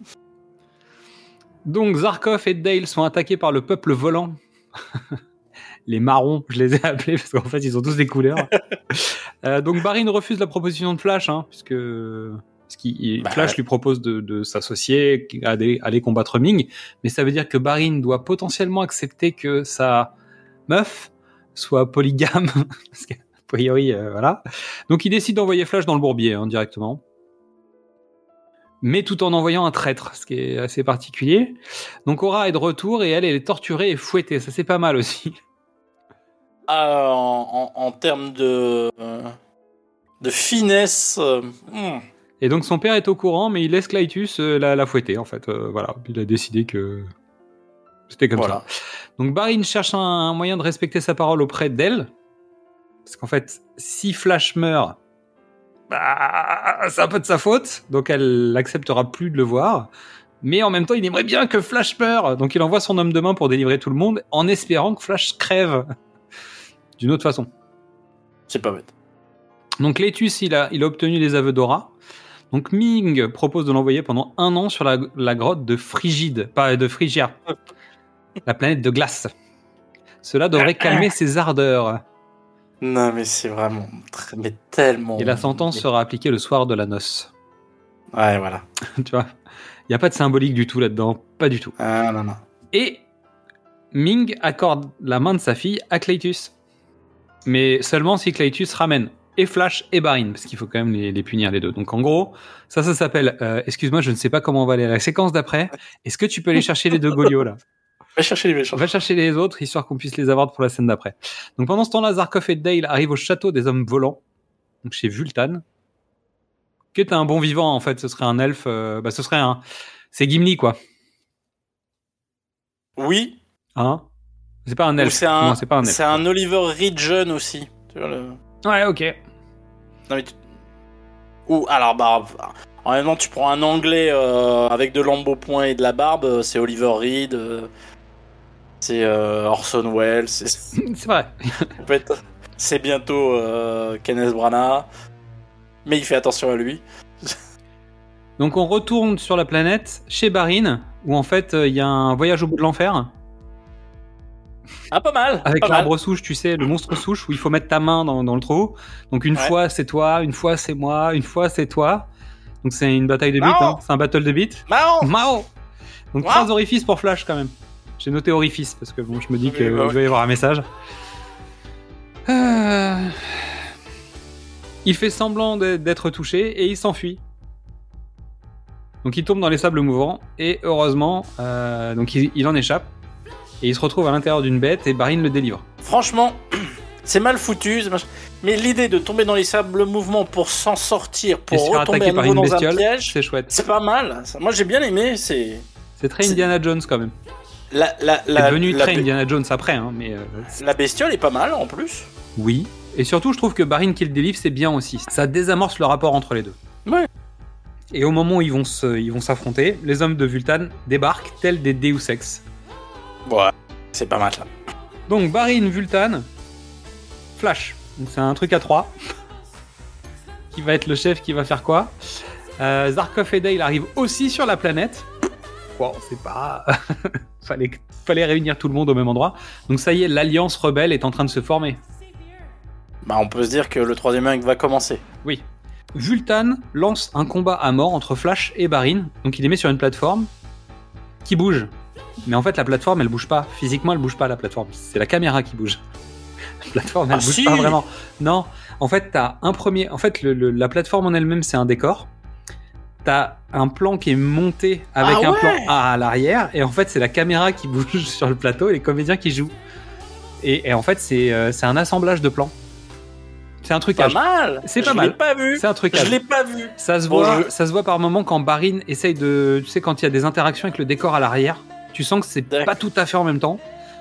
Donc Zarkov et Dale sont attaqués par le peuple volant. les marrons, je les ai appelés parce qu'en fait ils ont tous des couleurs. Euh, donc Barin refuse la proposition de Flash, hein, puisque parce Bah, Flash lui propose de, de s'associer, à aller, combattre Ming, mais ça veut dire que Barin doit potentiellement accepter que sa meuf soit polygame, parce qu'a priori, euh, voilà. Donc il décide d'envoyer Flash dans le bourbier hein, directement. mais tout en envoyant un traître, ce qui est assez particulier. Donc Aura est de retour et elle, elle est torturée et fouettée. Ça, c'est pas mal aussi. Ah, en, en- en termes de, euh, de finesse, euh, hmm. Et donc son père est au courant, mais il laisse Clytus la, la fouetter, en fait. Voilà, il a décidé que c'était comme Voilà. ça. Donc Barin cherche un, un moyen de respecter sa parole auprès d'elle. Parce qu'en fait, si Flash meurt, bah, c'est un peu de sa faute. Donc elle n'acceptera plus de le voir. Mais en même temps, il aimerait bien que Flash meure. Donc il envoie son homme de main pour délivrer tout le monde, en espérant que Flash crève. D'une autre façon. c'est pas bête. Donc Letus, il a, il a obtenu les aveux d'Aura. Donc Ming propose de l'envoyer pendant un an sur la, la grotte de Frigide, pas de Phrygia, la planète de glace. Cela devrait calmer ses ardeurs. Non, mais c'est vraiment très- mais tellement. Et la sentence sera appliquée le soir de la noce. Ouais, voilà. tu vois Il n'y a pas de symbolique du tout là-dedans, pas du tout. Ah, non, non. Et Ming accorde la main de sa fille à Claytus. Mais seulement si Claytus ramène et Flash et Barin, parce qu'il faut quand même les, les punir les deux. Donc en gros, ça, ça s'appelle, euh, excuse-moi, je ne sais pas comment on va aller à la séquence d'après. Est-ce que tu peux aller chercher les deux Golios là? Va chercher les méchants. Va chercher les autres, histoire qu'on puisse les avoir pour la scène d'après. Donc pendant ce temps-là, Zarkov et Dale arrivent au château des hommes volants, donc chez Vultan, qui est un bon vivant en fait. Ce serait un elfe, euh, bah ce serait un, c'est Gimli quoi, Oui, hein? C'est pas un elfe. c'est un, c'est Oliver Reed jeune aussi. Tu vois, le- Ouais, ok. Non, mais tu- Ou alors, bah, en même temps, tu prends un anglais euh, avec de l'embonpoint et de la barbe, euh, c'est Oliver Reed, euh, c'est euh, Orson Welles, c'est vrai. en fait, c'est bientôt euh, Kenneth Branagh, mais il fait attention à lui. Donc on retourne sur la planète chez Barin, où en fait euh, il y a un voyage au bout de l'enfer Ah, pas mal. avec l'arbre souche, tu sais, le monstre souche où il faut mettre ta main dans, dans le trou. Donc une Ouais. fois c'est toi, une fois c'est moi, une fois c'est toi. Donc c'est une bataille de Mao hein. c'est un battle de beats. Mao Mao Donc trois orifices pour Flash quand même. J'ai noté orifice parce que bon, je me dis qu'il bah oui. va y avoir un message. Euh, Il fait semblant d'être touché et il s'enfuit. Donc il tombe dans les sables mouvants et heureusement, euh, donc il, il en échappe et il se retrouve à l'intérieur d'une bête et Barin le délivre. Franchement, c'est mal foutu, mais l'idée de tomber dans les sables mouvements pour s'en sortir, pour se retomber attaquer à par nouveau une dans un bestiole, piège, c'est chouette. c'est pas mal. Moi, j'ai bien aimé. C'est C'est très Indiana Jones quand même. La la, devenu très Indiana Jones après, hein, mais euh, la bestiole est pas mal en plus. Oui. Et surtout, je trouve que Barin qui le délivre, c'est bien aussi. Ça désamorce le rapport entre les deux. Ouais. Et au moment où ils vont se- ils vont s'affronter, les hommes de Vultan débarquent tels des Deus Ex. Ouais, c'est pas mal ça. Donc Barin, Vultan, Flash. Donc c'est un truc à trois. qui va être le chef qui va faire quoi? Euh, Zarkov et Dale arrivent aussi sur la planète. Bon, c'est pas. fallait, fallait réunir tout le monde au même endroit. Donc ça y est, l'alliance rebelle est en train de se former. Bah, on peut se dire que le troisième acte va commencer. Oui. Vultan lance un combat à mort entre Flash et Barin. Donc il les met sur une plateforme qui bouge. Mais en fait, la plateforme, elle bouge pas. Physiquement, elle bouge pas, la plateforme. C'est la caméra qui bouge. La plateforme, elle Ah, bouge si pas vraiment. Non. En fait, t'as un premier. En fait, le- le- la plateforme en elle-même, c'est un décor. T'as un plan qui est monté avec Ah un ouais plan à, à l'arrière. Et en fait, c'est la caméra qui bouge sur le plateau et les comédiens qui jouent. Et, et en fait, c'est euh, c'est un assemblage de plans. C'est un Pas trucage. mal. C'est pas Je mal. l'ai pas vu. C'est un trucage. Je l'ai pas vu. Ça se, Bon, voit, je- ça se voit par moment quand Barin essaye de. Tu sais, quand il y a des interactions avec le décor à l'arrière, tu sens que c'est pas tout à fait en même temps.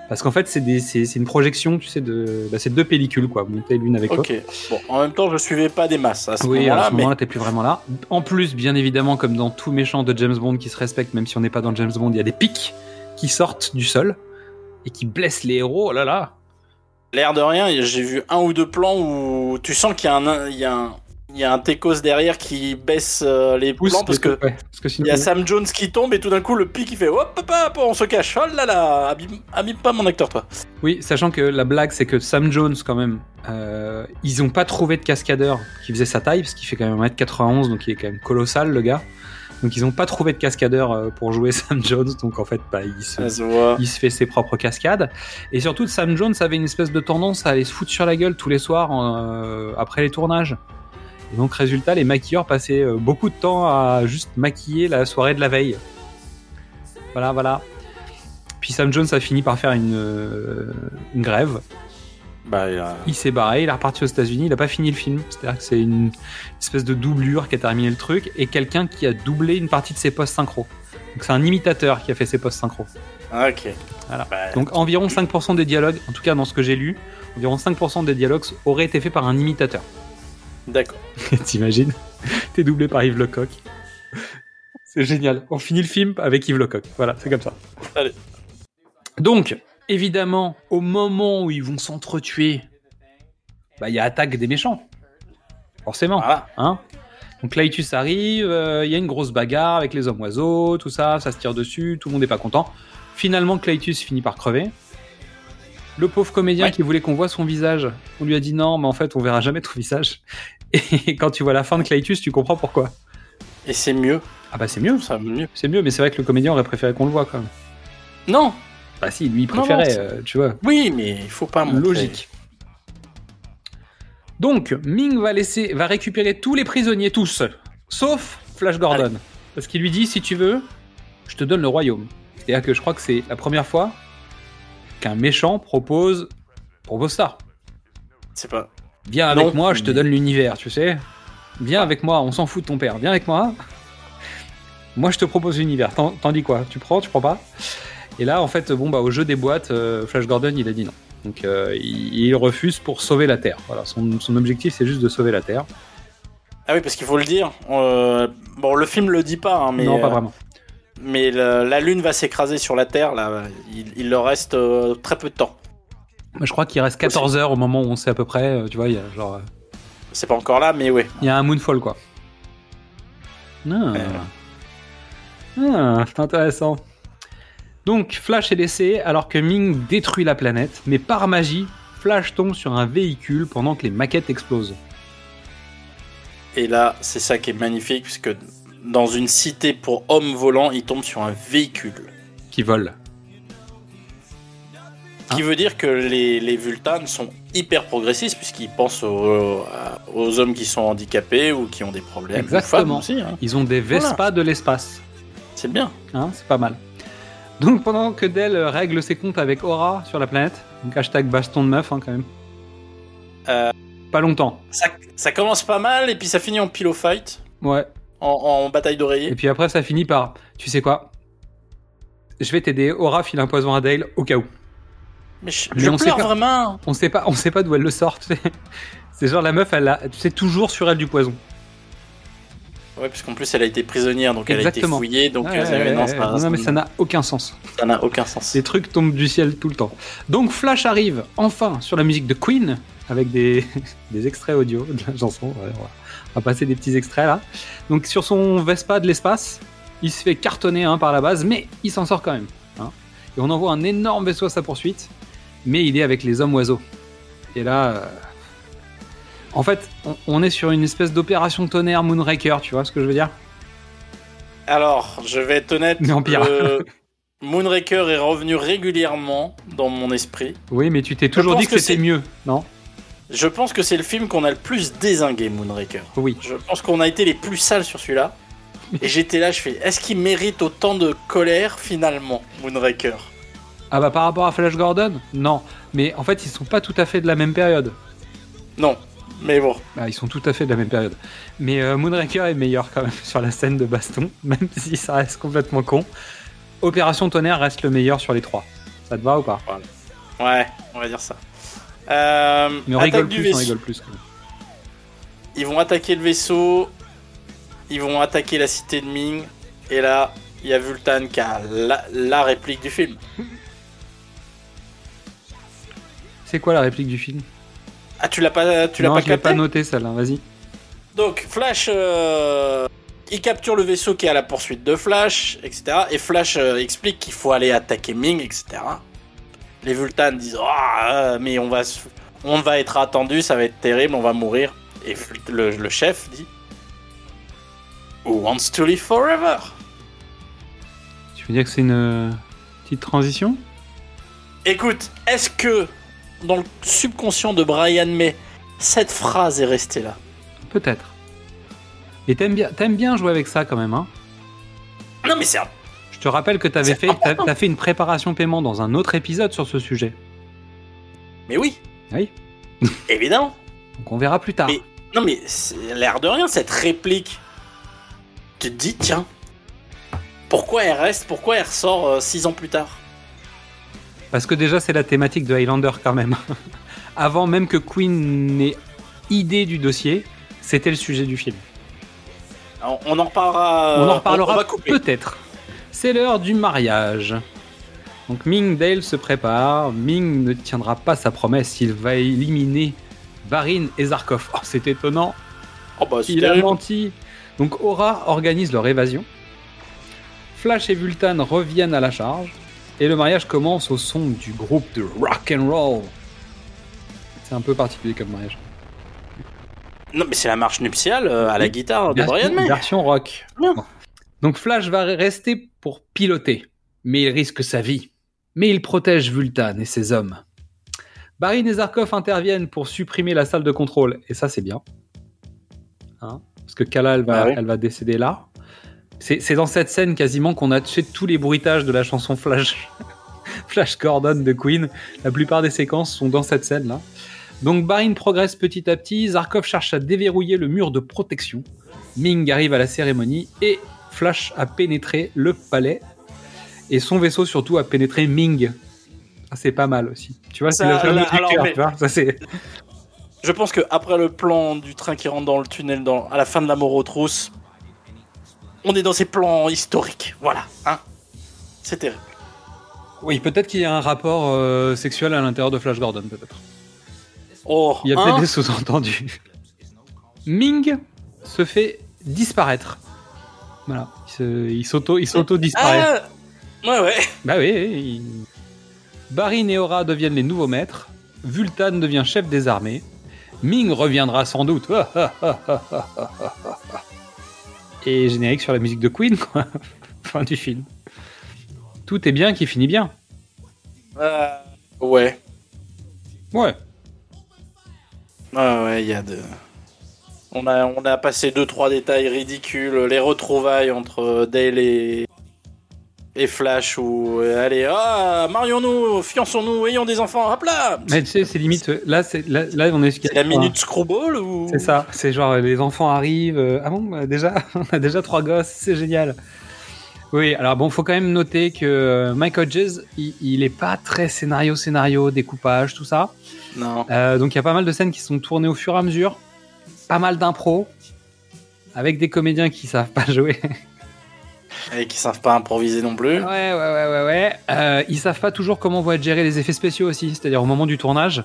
Parce qu'en fait, c'est des- c'est c'est une projection, tu sais, de. Bah, c'est deux pellicules, quoi, montées l'une avec l'autre. Ok. Bon, en même temps, je suivais pas des masses à ce Oui, à moment-là, ce mais moment-là, t'es plus vraiment là. En plus, bien évidemment, comme dans tout méchant de James Bond qui se respecte, même si on n'est pas dans James Bond, il y a des pics qui sortent du sol et qui blessent les héros. Oh là là l'air de rien, j'ai vu un ou deux plans où tu sens qu'il y a un, il y a un, il y a un Tekos derrière qui baisse euh, les Pousse plans parce que ouais, parce que sinon- il y a Sam Jones qui tombe et tout d'un coup le pic il fait hop hop hop on se cache oh là là abîme, abîme pas mon acteur toi Oui, sachant que la blague, c'est que Sam Jones, quand même, euh, ils ont pas trouvé de cascadeur qui faisait sa taille, parce qu'il fait quand même 1m91, donc il est quand même colossal, le gars. Donc ils ont pas trouvé de cascadeur euh, pour jouer Sam Jones, donc en fait, bah, il se, ça se voit il se fait ses propres cascades. Et surtout, Sam Jones avait une espèce de tendance à aller se foutre sur la gueule tous les soirs euh, après les tournages. Et donc, résultat, les maquilleurs passaient euh, beaucoup de temps à juste maquiller la soirée de la veille. Voilà, voilà. Puis Sam Jones a fini par faire une, euh, une grève. Bah, Il s'est barré, il est reparti aux États-Unis, il a pas fini le film. C'est-à-dire que c'est une espèce de doublure qui a terminé le truc et quelqu'un qui a doublé une partie de ses postes synchro. Donc c'est un imitateur qui a fait ses postes synchro. ok. Voilà. Bah, Donc environ 5% des dialogues, en tout cas dans ce que j'ai lu, environ 5% des dialogues auraient été faits par un imitateur. D'accord. T'imagines T'es doublé par Yves Lecoq. C'est génial. On finit le film avec Yves Lecoq. Voilà, c'est comme ça. Allez. Donc, évidemment, au moment où ils vont s'entretuer, bah, il y a attaque des méchants. Forcément. Voilà. Hein? Donc Claitus arrive, euh, il y a une grosse bagarre avec les hommes oiseaux, tout ça, ça se tire dessus, tout le monde n'est pas content. Finalement, Claitus finit par crever. Le pauvre comédien Ouais. qui voulait qu'on voit son visage, on lui a dit non, mais en fait, on verra jamais ton visage. Et quand tu vois la fin de Claitus, tu comprends pourquoi. Et c'est mieux. Ah bah c'est mieux, Ça va mieux. c'est mieux, mais c'est vrai que le comédien aurait préféré qu'on le voit quand même. Non. Bah si, lui il Non, non, préférait, c'est- euh, tu vois. Oui, mais il faut pas montrer. Logique. Donc, Ming va laisser, va récupérer tous les prisonniers, tous, sauf Flash Gordon. Parce qu'il lui dit, si tu veux, je te donne le royaume. C'est-à-dire que je crois que c'est la première fois qu'un méchant propose, propose ça. C'est pas. Viens avec Non, moi, je te donne l'univers, tu sais. Viens avec moi, on s'en fout de ton père. Viens avec moi. Moi, je te propose l'univers. T'en dis quoi? Tu prends, tu prends pas? Et là, en fait, bon, bah, au jeu des boîtes, euh, Flash Gordon, il a dit non. Donc, euh, il, il refuse pour sauver la Terre. Voilà, son, son objectif, c'est juste de sauver la Terre. Ah oui, parce qu'il faut le dire. euh, Bon, le film le dit pas, hein, mais. non, pas euh, vraiment. Mais la, la Lune va s'écraser sur la Terre, là. Il, il leur reste euh, très peu de temps. Je crois qu'il reste 14 heures au moment où on sait à peu près. euh, Tu vois, il y a genre. euh, C'est pas encore là, mais ouais. Il y a un Moonfall, quoi. Ah, Ah, c'est intéressant. Donc, Flash est laissé alors que Ming détruit la planète, mais par magie, Flash tombe sur un véhicule pendant que les maquettes explosent. Et là, c'est ça qui est magnifique, puisque dans une cité pour hommes volants, il tombe sur un véhicule. Qui vole. Ce qui veut dire que les, les Vultanes sont hyper progressistes, puisqu'ils pensent aux, aux hommes qui sont handicapés ou qui ont des problèmes. Exactement. aussi, hein. Ils ont des Vespa de l'espace. C'est bien. Hein, c'est pas mal. Donc, pendant que Dell règle ses comptes avec Aura sur la planète, donc hashtag baston de meuf, hein, quand même. Euh. Pas longtemps. Ça, ça commence pas mal, et puis ça finit en pillow fight, Ouais. en, en bataille Et d'oreiller. puis après, ça finit par, tu sais quoi? Je vais t'aider. Aura file un poison à Dale au cas où. Mais je, Mais je on sait pleure pas. vraiment. On sait pas, on sait pas d'où elle le sort. tu sais. C'est genre la meuf, elle a, tu sais toujours sur elle du poison. Ouais, parce qu'en plus, elle a été prisonnière, donc elle a été fouillée, donc euh, ouais, non, ouais, mais ça n'a aucun sens. ça n'a aucun sens. Ces trucs tombent du ciel tout le temps. Donc Flash arrive enfin sur la musique de Queen avec des, des extraits audio de la chanson. Ouais, on, va, on va passer des petits extraits là. Donc sur son Vespa de l'espace, il se fait cartonner hein, par la base, mais il s'en sort quand même. hein. Et on envoie un énorme vaisseau à sa poursuite, mais il est avec les hommes oiseaux. Et là, euh, en fait, on, on est sur une espèce d'opération tonnerre Moonraker, tu vois ce que je veux dire? Alors, je vais être honnête. Mais en pire. Moonraker est revenu régulièrement dans mon esprit. Oui, mais tu t'es toujours dit que, que c'était mieux, non? Je pense que c'est le film qu'on a le plus désingué, Moonraker. Oui. Je pense qu'on a été les plus sales sur celui-là. Et j'étais là, je fais, est-ce qu'il mérite autant de colère finalement, Moonraker? Ah bah par rapport à Flash Gordon Non. Mais en fait, ils sont pas tout à fait de la même période. Non, mais bon. Bah, ils sont tout à fait de la même période. Mais euh, Moonraker est meilleur quand même sur la scène de baston, même si ça reste complètement con. Opération Tonnerre reste le meilleur sur les trois. Ça te va ou pas? Ouais, on va dire ça. Euh, Mais on rigole plus. quand même. Ils vont attaquer le vaisseau. Ils vont attaquer la cité de Ming. Et là, il y a Vultan qui a la, la réplique du film. C'est quoi la réplique du film? Ah, tu l'as pas, tu l'as pas capté pas noté celle-là, vas-y. Donc Flash, euh, il capture le vaisseau qui est à la poursuite de Flash, etc. Et Flash euh, explique qu'il faut aller attaquer Ming, etc. Les Vultans disent Ah, euh, mais on va, on va être attendu, ça va être terrible, on va mourir. Et le, le chef dit Who wants to live forever? Tu veux dire que c'est une petite transition? Écoute, est-ce que dans le subconscient de Brian May, cette phrase est restée là Peut-être. Et t'aimes bien, t'aimes bien jouer avec ça quand même, hein? Non, mais c'est un- Je te rappelle que t'avais fait, t'as, fait une préparation paiement dans un autre épisode sur ce sujet. Mais oui, Oui. évidemment. Donc on verra plus tard. Mais- Non, mais c'est l'air de rien, cette réplique. Tu te dis, tiens, pourquoi elle reste, pourquoi elle ressort euh, six ans plus tard? Parce que déjà, c'est la thématique de Highlander quand même. Avant même que Queen n'ait idée du dossier, c'était le sujet du film. on, on en reparlera. on en reparlera peut-être. C'est l'heure du mariage. Donc Ming Dale se prépare. Ming ne tiendra pas sa promesse. Il va éliminer Barin et Zarkov. Oh, c'est étonnant. Oh, bah, c'est Il a terrible. menti. Donc Aura organise leur évasion. Flash et Vultan reviennent à la charge. Et le mariage commence au son du groupe de rock and roll. C'est un peu particulier comme mariage. Non, mais c'est la marche nuptiale euh, à la guitare de Brian May. version rock. Donc Flash va rester pour piloter, mais il risque sa vie. Mais il protège Vultan et ses hommes. Barin et Zarkov interviennent pour supprimer la salle de contrôle, et ça c'est bien. Hein Parce que Kala, elle va, Ah oui. elle va décéder là. C'est dans cette scène quasiment qu'on a fait tous les bruitages de la chanson Flash, Flash Gordon de Queen. La plupart des séquences sont dans cette scène-là. Donc Barin progresse petit à petit, Zarkov cherche à déverrouiller le mur de protection. Ming arrive à la cérémonie et Flash a pénétré le palais. Et son vaisseau surtout a pénétré Ming. Ça c'est pas mal aussi. Tu vois, c'est le fameux mais- tu vois, ça. Je pense que après le plan du train qui rentre dans le tunnel dans, à la fin de la mort aux trousses, on est dans ces plans historiques. Voilà, hein. C'est terrible. Oui, peut-être qu'il y a un rapport euh, sexuel à l'intérieur de Flash Gordon, peut-être. Oh, Il y a hein peut-être des sous-entendus. Ming se fait disparaître. Voilà, il s'auto-disparaît. Ah, ouais, ouais. Bah oui, il- Barin et Aura deviennent les nouveaux maîtres. Vultan devient chef des armées. Ming reviendra sans doute. Et générique sur la musique de Queen, quoi. fin du film. Tout est bien qui finit bien. Euh, ouais. Ouais. Ouais, ouais, il y a de. On a, on a passé deux trois détails ridicules, les retrouvailles entre Dale et, et Flash où euh, allez, ah, marions-nous, fiançons-nous, ayons des enfants, hop là Mais tu sais, c'est limite. Là, c'est, là, là, on est. C'est la minute screwball ou C'est ça. C'est genre les enfants arrivent. euh, ah bon, bah, déjà, on a déjà trois gosses. C'est génial. Oui, alors bon, faut quand même noter que euh, Mike Hodges, il, il est pas très scénario, scénario, découpage, tout ça. Non. Euh, donc il y a pas mal de scènes qui sont tournées au fur et à mesure, pas mal d'impro, avec des comédiens qui savent pas jouer. Et qui savent pas improviser non plus. ouais, ouais, ouais, ouais, ouais. Euh, ils savent pas toujours comment vont être gérés les effets spéciaux aussi, c'est-à-dire au moment du tournage.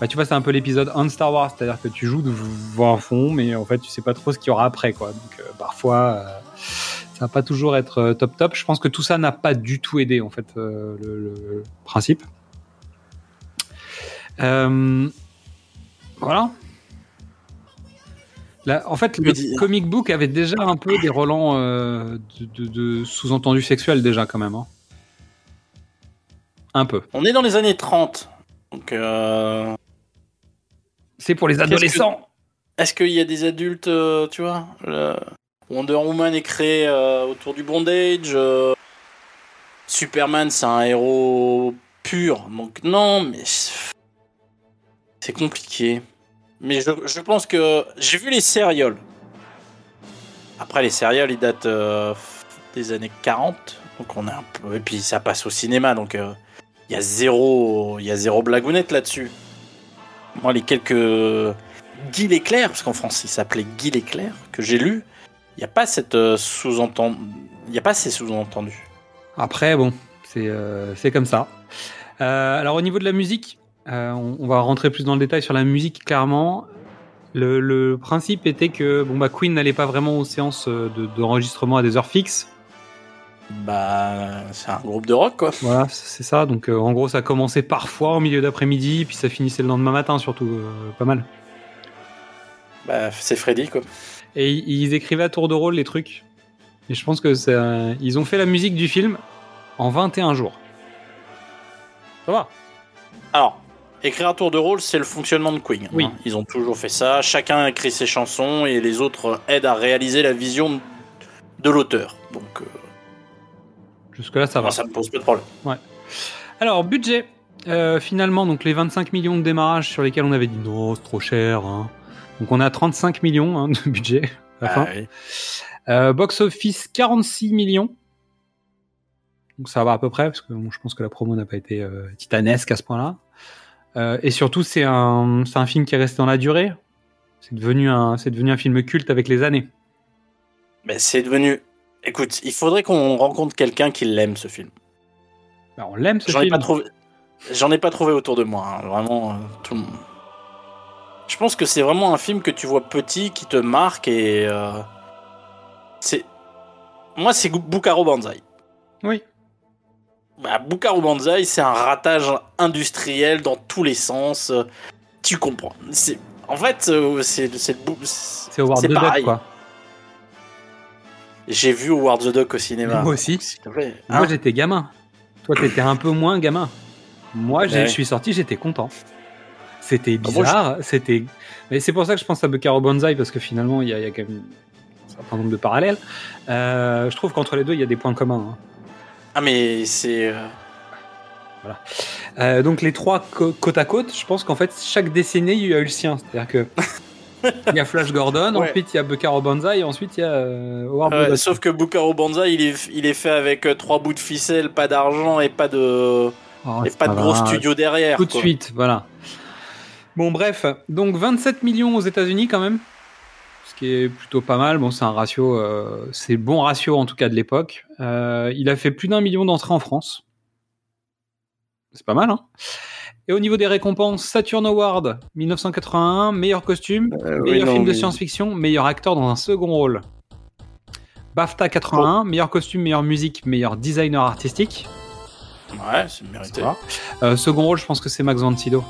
Bah, tu vois, c'est un peu l'épisode on Star Wars, c'est-à-dire que tu joues devant un fond, mais en fait, tu sais pas trop ce qu'il y aura après, quoi. Donc, euh, parfois, euh, ça va pas toujours être euh, top top. Je pense que tout ça n'a pas du tout aidé, en fait, le, principe. Voilà. En fait, le comic book avait déjà un peu des relents euh, de, de- de sous-entendus sexuels déjà quand même. hein. Un peu. On est dans les années 30. Donc, euh, C'est pour les adolescents. est-ce qu'il y a des adultes, euh, tu vois le- Wonder Woman est créé autour du bondage. Superman, c'est un héros pur. Donc, non, mais c'est compliqué. Mais je, je pense que j'ai vu les sérioles. Après, les sérioles, ils datent euh, des années 40. Donc, on est un peu. Et puis, ça passe au cinéma. Donc, euh, il y a zéro, y a zéro blagounette là-dessus. Moi, les quelques Guy l'éclair, parce qu'en France, il s'appelait Guy l'éclair, que j'ai lu, il n'y a pas euh, sous-entendu. Il a pas ces sous-entendus. Après, bon, c'est comme ça. Alors, au niveau de la musique, euh, on, on va rentrer plus dans le détail sur la musique, clairement. Le, le principe était que bon, bah, Queen n'allait pas vraiment aux séances euh, de- d'enregistrement à des heures fixes. Bah, c'est un groupe de rock, quoi. Voilà, c'est ça. Donc, euh, en gros, ça commençait parfois au milieu d'après-midi, puis ça finissait le lendemain matin, surtout. euh, pas mal. Bah, c'est Freddy, quoi. Et ils, écrivaient à tour de rôle les trucs. Et je pense que un- Ils ont fait la musique du film en 21 jours. Ça va Alors, écrire à tour de rôle, c'est le fonctionnement de Queen. Oui. hein. Ils ont toujours fait ça. Chacun écrit ses chansons et les autres aident à réaliser la vision de l'auteur. Donc, euh, Jusque-là, ça va. ça me pose pas de problème. Alors, budget. Euh, finalement, donc les 25 millions de démarrage sur lesquels on avait dit non, c'est trop cher. hein. Donc on a 35 millions hein, de budget à la fin. Oui. Euh, box office 46 millions. Donc ça va à peu près, parce que bon, je pense que la promo n'a pas été euh, titanesque à ce point-là. Euh, et surtout, c'est un, c'est un film qui est resté dans la durée. C'est devenu un, c'est devenu un film culte avec les années. Mais c'est devenu. Écoute, il faudrait qu'on rencontre quelqu'un qui l'aime ce film. Bah, on l'aime ce J'en ai film. pas trouvé. J'en ai pas trouvé autour de moi. hein. Vraiment, euh, tout le monde. Je pense que c'est vraiment un film que tu vois petit, qui te marque et euh, c'est. Moi, c'est Bukaro Banzai. Oui. Bah, Bukaro Banzai, c'est un ratage industriel dans tous les sens. euh, Tu comprends. C'est. En fait, euh, c'est c'est C'est Howard c'est the Duck, pareil. quoi. J'ai vu Howard the Duck au cinéma. Moi aussi. Moi, Hein j'étais gamin. Toi, t'étais un peu moins gamin. Moi, Ouais. je suis sorti, j'étais content. C'était Ah, bizarre, c'était. Mais c'est pour ça que je pense à Bucaro Banzai, parce que finalement, il y, a il y a quand même un certain nombre de parallèles. Euh, je trouve qu'entre les deux, il y a des points communs. hein. Ah, mais c'est. euh, Euh, donc, les trois côte à côte, je pense qu'en fait, chaque décennie, il y a eu le sien. C'est-à-dire que. Il y a Flash Gordon, Ouais. ensuite il y a Bucaro Banzai, et ensuite il y a euh, Howard Duck. sauf que Bukaro Banzai, il est, il est fait avec euh, trois bouts de ficelle, pas d'argent et pas de, Oh, et pas de gros studio derrière. Tout de suite, voilà. Bon, bref, donc 27 millions aux États-Unis quand même, qui est plutôt pas mal. Bon, c'est un ratio, euh, c'est bon ratio en tout cas de l'époque. Euh, il a fait plus d'un million d'entrées en France. C'est pas mal, hein Et au niveau des récompenses, Saturn Award 1981, meilleur costume, Euh, oui, meilleur non, film de mais- science-fiction, meilleur acteur dans un second rôle. BAFTA 81, meilleure costume, meilleure musique, meilleur designer artistique. Ouais, c'est mérité. Euh, second rôle, je pense que c'est Max von Sydow.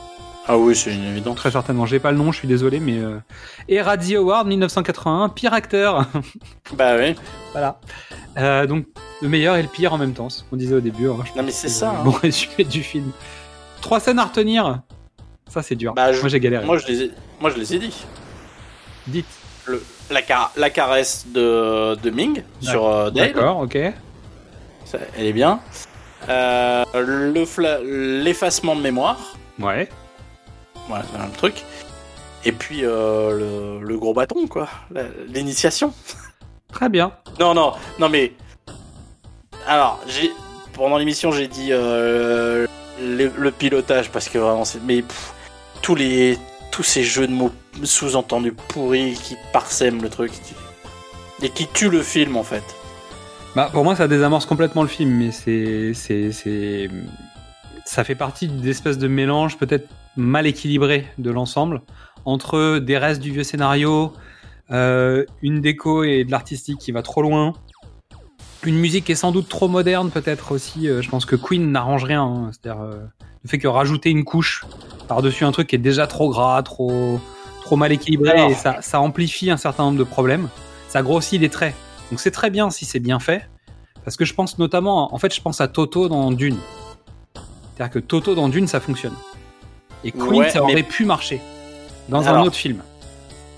Ah oui, c'est une évidence. Très certainement. J'ai pas le nom, je suis désolé, mais. euh, Et Radzi Award 1981, pire acteur. Bah oui. voilà. Euh, donc, le meilleur et le pire en même temps, ce qu'on disait au début. hein. Non, mais c'est ça. hein. Bon résumé du film. Trois scènes à retenir. Ça, c'est dur. Bah, je- Moi, j'ai galéré. Moi, je les ai, moi, je les ai dit. Dites. Le, la, car- la caresse de, de Ming sur euh, Dale, D'accord, ok. ça, elle est bien. Euh, le fla- l'effacement de mémoire, Ouais. Voilà, c'est un truc. Et puis euh, le, le gros bâton, quoi. L'initiation. Très bien. Non, non, non, mais. Alors, j'ai. Pendant l'émission, j'ai dit euh, le, le pilotage parce que vraiment, c'est. Mais pff, tous les. Tous ces jeux de mots sous-entendus pourris qui parsèment le truc. Et qui tuent le film, en fait. Bah, pour moi, ça désamorce complètement le film, mais c'est, c'est, c'est, ça fait partie d'espèce de mélange peut-être mal équilibré de l'ensemble entre des restes du vieux scénario, euh, une déco et de l'artistique qui va trop loin, une musique qui est sans doute trop moderne peut-être aussi. euh, je pense que Queen n'arrange rien, hein. c'est-à-dire euh, le fait que rajouter une couche par-dessus un truc qui est déjà trop gras, trop, trop mal équilibré, Alors. et ça, ça amplifie un certain nombre de problèmes. Ça grossit les traits. Donc c'est très bien si c'est bien fait, parce que je pense notamment, en fait, je pense à Toto dans Dune. C'est-à-dire que Toto dans Dune, ça fonctionne. Et Queen, Ouais, ça aurait mais- pu marcher dans un autre film.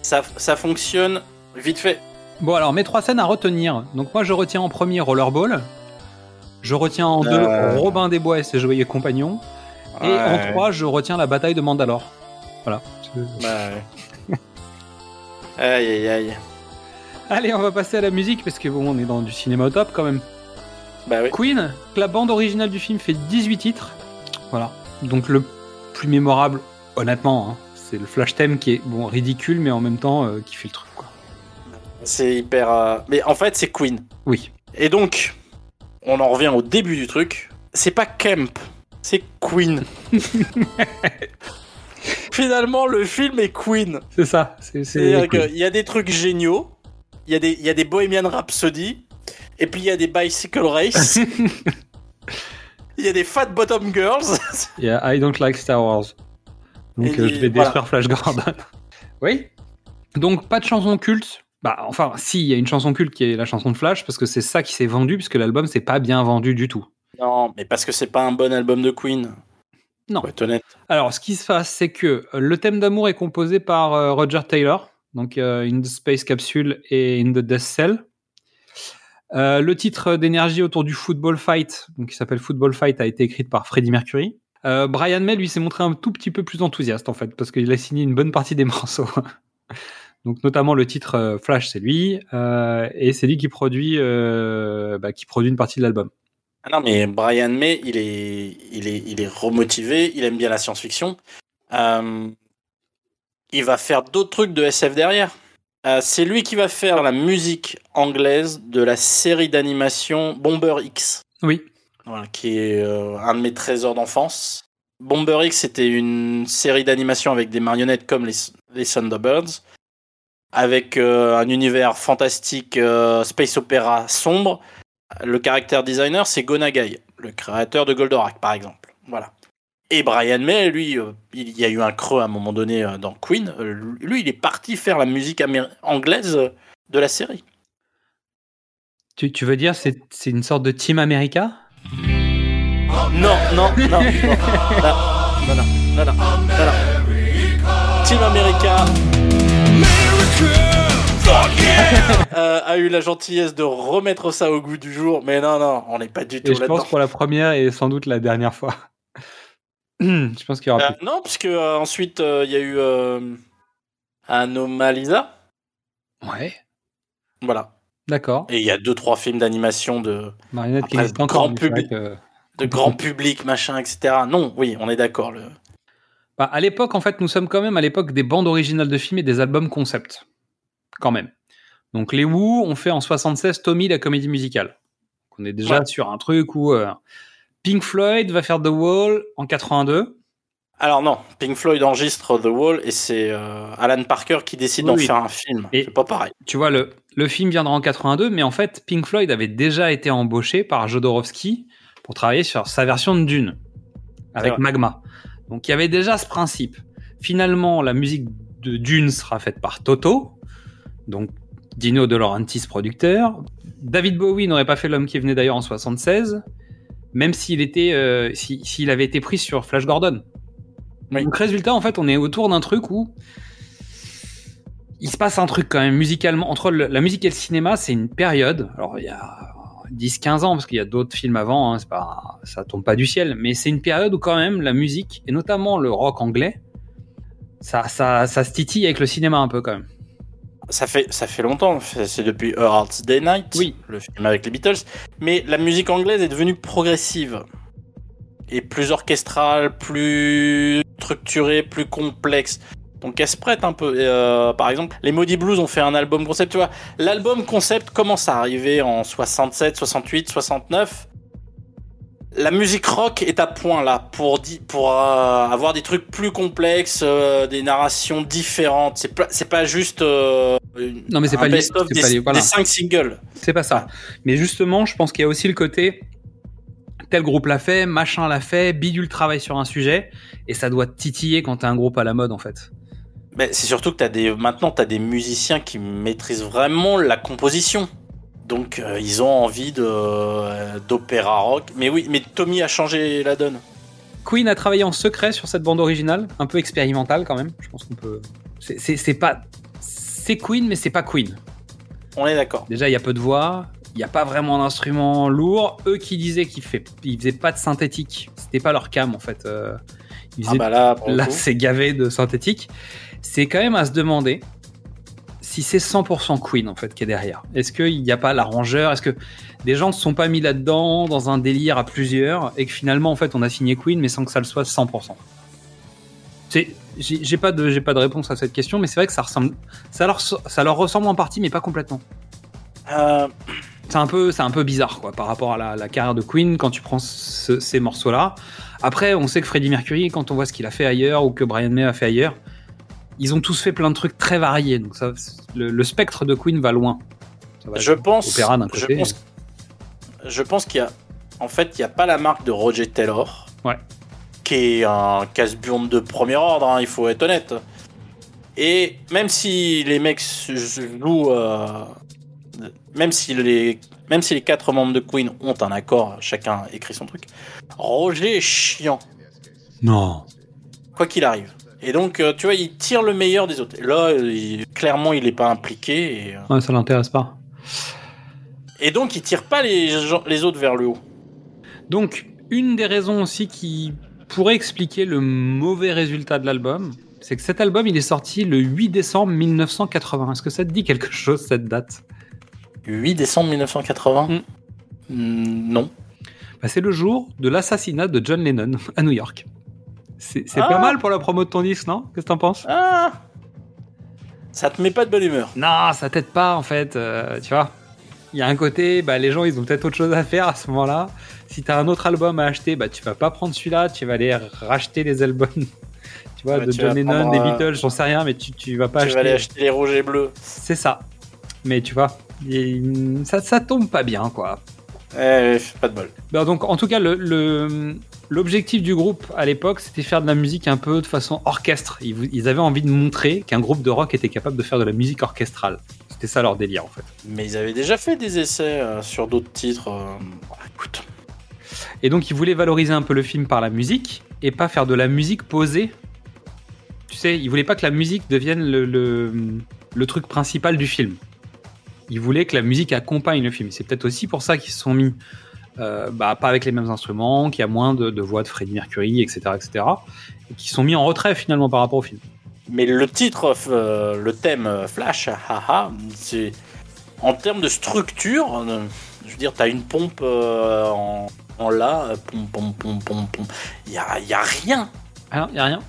Ça, ça fonctionne vite fait. Bon, alors mes trois scènes à retenir. Donc moi, je retiens en premier Rollerball. Je retiens en deux Euh. Robin des Bois et ses joyeux compagnons. Et en trois, je retiens la bataille de Mandalore. Voilà. Bah, ouais. aïe, aïe, aïe. Allez, on va passer à la musique parce que bon, on est dans du cinéma au top quand même. Bah oui. Queen, la bande originale du film fait 18 titres. Voilà. Donc le plus mémorable, honnêtement, hein, c'est le flash theme qui est bon ridicule mais en même temps euh, qui fait le truc quoi. C'est hyper. euh, Mais en fait, c'est Queen. Oui. Et donc, on en revient au début du truc. C'est pas Kemp, c'est Queen. Finalement, le film est Queen. C'est ça. C'est qu'il y a des trucs géniaux, il y, a des- il y a des Bohemian Rhapsody, et puis il y a des Bicycle Race, il y a des Fat Bottom Girls. Il y a I don't like Star Wars. Donc euh, je vais voilà. détruire Flash Gordon. oui. Donc pas de chanson culte. Bah enfin, si il y a une chanson culte qui est la chanson de Flash parce que c'est ça qui s'est vendu puisque l'album s'est pas bien vendu du tout. Non, mais parce que c'est pas un bon album de Queen. Non. Être honnête. Alors, ce qui se passe, c'est que euh, le thème d'amour est composé par euh, Roger Taylor, donc euh, In the Space Capsule et In the Death Cell. Euh, le titre d'énergie autour du Football Fight, donc qui s'appelle Football Fight, a été écrite par Freddie Mercury. Euh, Brian May, lui, s'est montré un tout petit peu plus enthousiaste, en fait, parce qu'il a signé une bonne partie des morceaux. donc, notamment le titre euh, Flash, c'est lui, et c'est lui qui produit, bah, qui produit une partie de l'album. Ah non, mais Brian May, il est, il est, il est remotivé, il aime bien la science-fiction. Il va faire d'autres trucs de SF derrière. Euh, c'est lui qui va faire la musique anglaise de la série d'animation Bomber X, Oui. voilà, qui est euh, un de mes trésors d'enfance. Bomber X, c'était une série d'animation avec des marionnettes comme les, les Thunderbirds, avec euh, un univers fantastique, space opéra sombre. Le caractère designer, c'est Gonagai, le créateur de Goldorak, par exemple. Voilà. Et Brian May, lui, euh, il y a eu un creux à un moment donné euh, dans Queen. Euh, lui, il est parti faire la musique anglaise de la série. Tu, veux dire c'est, une sorte de Team America? Non, non, non. non, non, non, non, non. Team America. a eu la gentillesse de remettre ça au goût du jour, mais non, non, on n'est pas du tout là-dedans. Je pense pour la première et sans doute la dernière fois. je pense qu'il y aura Euh, plus. non, puisque euh, ensuite euh, il y a eu euh, Anomalisa, Ouais, voilà. d'accord. Et il y a deux trois films d'animation de, Marionnette qui Après, grand public. que- de grand public, machin, etc. Non, oui, on est d'accord. Le... Bah, à l'époque, en fait, nous sommes quand même à l'époque des bandes originales de films et des albums concept. Quand même. Donc les Who ont fait en 76 Tommy la comédie musicale. On est déjà Ouais. sur un truc où Pink Floyd va faire The Wall en 82. Alors non, Pink Floyd enregistre The Wall et c'est euh, Alan Parker qui décide Oui, d'en oui. faire un film. Et- C'est pas pareil. Tu vois, le, le film viendra en 82, mais en fait, Pink Floyd avait déjà été embauché par Jodorowsky pour travailler sur sa version de Dune avec. Magma. Donc il y avait déjà ce principe. Finalement, la musique de Dune sera faite par Toto, donc Dino De Laurentiis producteur. David Bowie n'aurait pas fait L'homme qui venait d'ailleurs en 76, même s'il était, euh, si- s'il avait été pris sur Flash Gordon. Oui. Donc résultat, en fait, on est autour d'un truc où il se passe un truc quand même musicalement entre le- la musique et le cinéma, c'est une période. Alors il y a 10-15 ans parce qu'il y a d'autres films avant, hein, c'est pas ça tombe pas du ciel, mais c'est une période où quand même la musique et notamment le rock anglais, ça ça ça se titille avec le cinéma un peu quand même. Ça fait, ça fait longtemps, c'est depuis A Hard Day Night, Oui. le film avec les Beatles. Mais la musique anglaise est devenue progressive. Et plus orchestrale, plus structurée, plus complexe. Donc elle se prête un peu. Et, euh, par exemple, les Maudits Blues ont fait un album concept. Tu vois, l'album concept commence à arriver en 67, 68, 69. La musique rock est à point là pour, euh, avoir des trucs plus complexes, euh, des narrations différentes. C'est pas, c'est pas juste euh, une- Non, mais c'est pas c'est des, pas lié, voilà. des cinq singles. C'est pas ça. Mais justement, je pense qu'il y a aussi le côté tel groupe l'a fait, machin l'a fait, bidule travaille sur un sujet et ça doit titiller quand t'es un groupe à la mode en fait. Mais c'est surtout que t'as des, maintenant, tu as des musiciens qui maîtrisent vraiment la composition. Donc, euh, ils ont envie de, euh, d'opéra rock. Mais oui, mais Tommy a changé la donne. Queen a travaillé en secret sur cette bande originale, un peu expérimentale quand même. Je pense qu'on peut. C'est- pas. C'est Queen, mais c'est pas Queen. On est d'accord. Déjà, il y a peu de voix, il n'y a pas vraiment d'instrument lourd. Eux qui disaient qu'ils ils faisaient pas de synthétique, c'était pas leur cam en fait. Euh, Ils Ah bah là, c'est gavé de synthétique. C'est quand même à se demander si c'est 100% Queen en fait qui est derrière. Est-ce qu'il n'y a pas l'arrangeur Est-ce que des gens ne se sont pas mis là-dedans dans un délire à plusieurs et que finalement en fait on a signé Queen mais sans que ça le soit 100% C'est j'ai j'ai pas de j'ai pas de réponse à cette question mais c'est vrai que ça ressemble ça leur ça leur ressemble en partie mais pas complètement. Euh, C'est un peu c'est un peu bizarre quoi par rapport à la, la carrière de Queen quand tu prends ce- ces morceaux là. Après on sait que Freddie Mercury quand on voit ce qu'il a fait ailleurs ou que Brian May a fait ailleurs, ils ont tous fait plein de trucs très variés donc ça le, le spectre de Queen va loin. Ça va je pense, je pense, je pense qu'il y a, en fait, il y a pas la marque de Roger Taylor. Ouais. Qui est un casse-burne de premier ordre, hein, il faut être honnête. Et même si les mecs se jouent, euh, même si les, même si les quatre membres de Queen ont un accord, chacun écrit son truc. Roger est chiant. Non. quoi qu'il arrive. Et donc, euh, tu vois, il tire le meilleur des autres. Et là, il- clairement, il n'est pas impliqué. Et, euh, Ouais, ça l'intéresse pas. et donc, il tire pas les, autres vers le haut. Donc, une des raisons aussi qui pourrait expliquer le mauvais résultat de l'album, c'est que cet album, il est sorti le 8 décembre 1980. Est-ce que ça te dit quelque chose, cette date? 8 décembre 1980 Mm. Mm, Non. Bah, C'est le jour de l'assassinat de John Lennon à New York. C'est c'est Ah. pas mal pour la promo de ton disque, non? Qu'est-ce que t'en penses? Ah Ça te met pas de bonne humeur. Non, ça t'aide pas, en fait. euh, tu vois Il y a un côté, bah, les gens, ils ont peut-être autre chose à faire à ce moment-là. Si t'as un autre album à acheter, bah, tu vas pas prendre celui-là, tu vas aller racheter les albums. Tu vois, Ouais, de tu John Lennon, des Beatles, j'en sais rien, mais tu, tu vas pas tu acheter. vas aller acheter les rouges bleus. C'est ça. Mais tu vois, ça, ça tombe pas bien, quoi. Eh, pas de bol. Ben, donc, en tout cas, le- l'objectif du groupe à l'époque, c'était faire de la musique un peu de façon orchestre. Ils, ils avaient envie de montrer qu'un groupe de rock était capable de faire de la musique orchestrale. C'était ça leur délire, en fait. Mais ils avaient déjà fait des essais euh, sur d'autres titres. euh, bon, écoute. Et donc, ils voulaient valoriser un peu le film par la musique et pas faire de la musique posée. Tu sais, ils voulaient pas que la musique devienne le, le, le truc principal du film. Ils voulaient que la musique accompagne le film. C'est peut-être aussi pour ça qu'ils se sont mis euh, bah, pas avec les mêmes instruments, qu'il y a moins de, de voix de Freddie Mercury, etc., etc. Et qui sont mis en retrait finalement par rapport au film. Mais le titre, euh, le thème euh, Flash, haha, c'est. En termes de structure, je veux dire, t'as une pompe euh, en, en euh, pom pom pom pom pom. Il y a, y a rien. Rien, y a rien.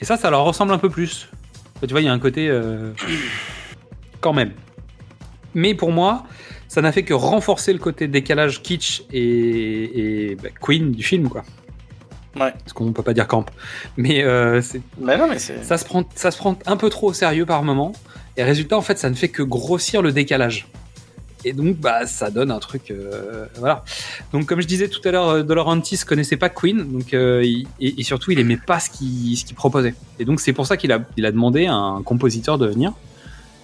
Et ça, ça leur ressemble un peu plus. Tu vois, il y a un côté quand même. Mais pour moi, ça n'a fait que renforcer le côté décalage kitsch et, et, bah, Queen du film, quoi. Ouais. Parce qu'on peut pas dire camp. Mais euh, c'est- Mais non, mais c'est. ça se prend, ça se prend un peu trop au sérieux par moment. Et résultat, en fait, ça ne fait que grossir le décalage. Et donc, bah, ça donne un truc, euh, voilà. Donc, comme je disais tout à l'heure, euh, De Laurentiis connaissait pas Queen, donc euh, il- et, et surtout, il aimait pas ce qu'il ce qu'il proposait. Et donc, c'est pour ça qu'il a, il a demandé à un compositeur de venir.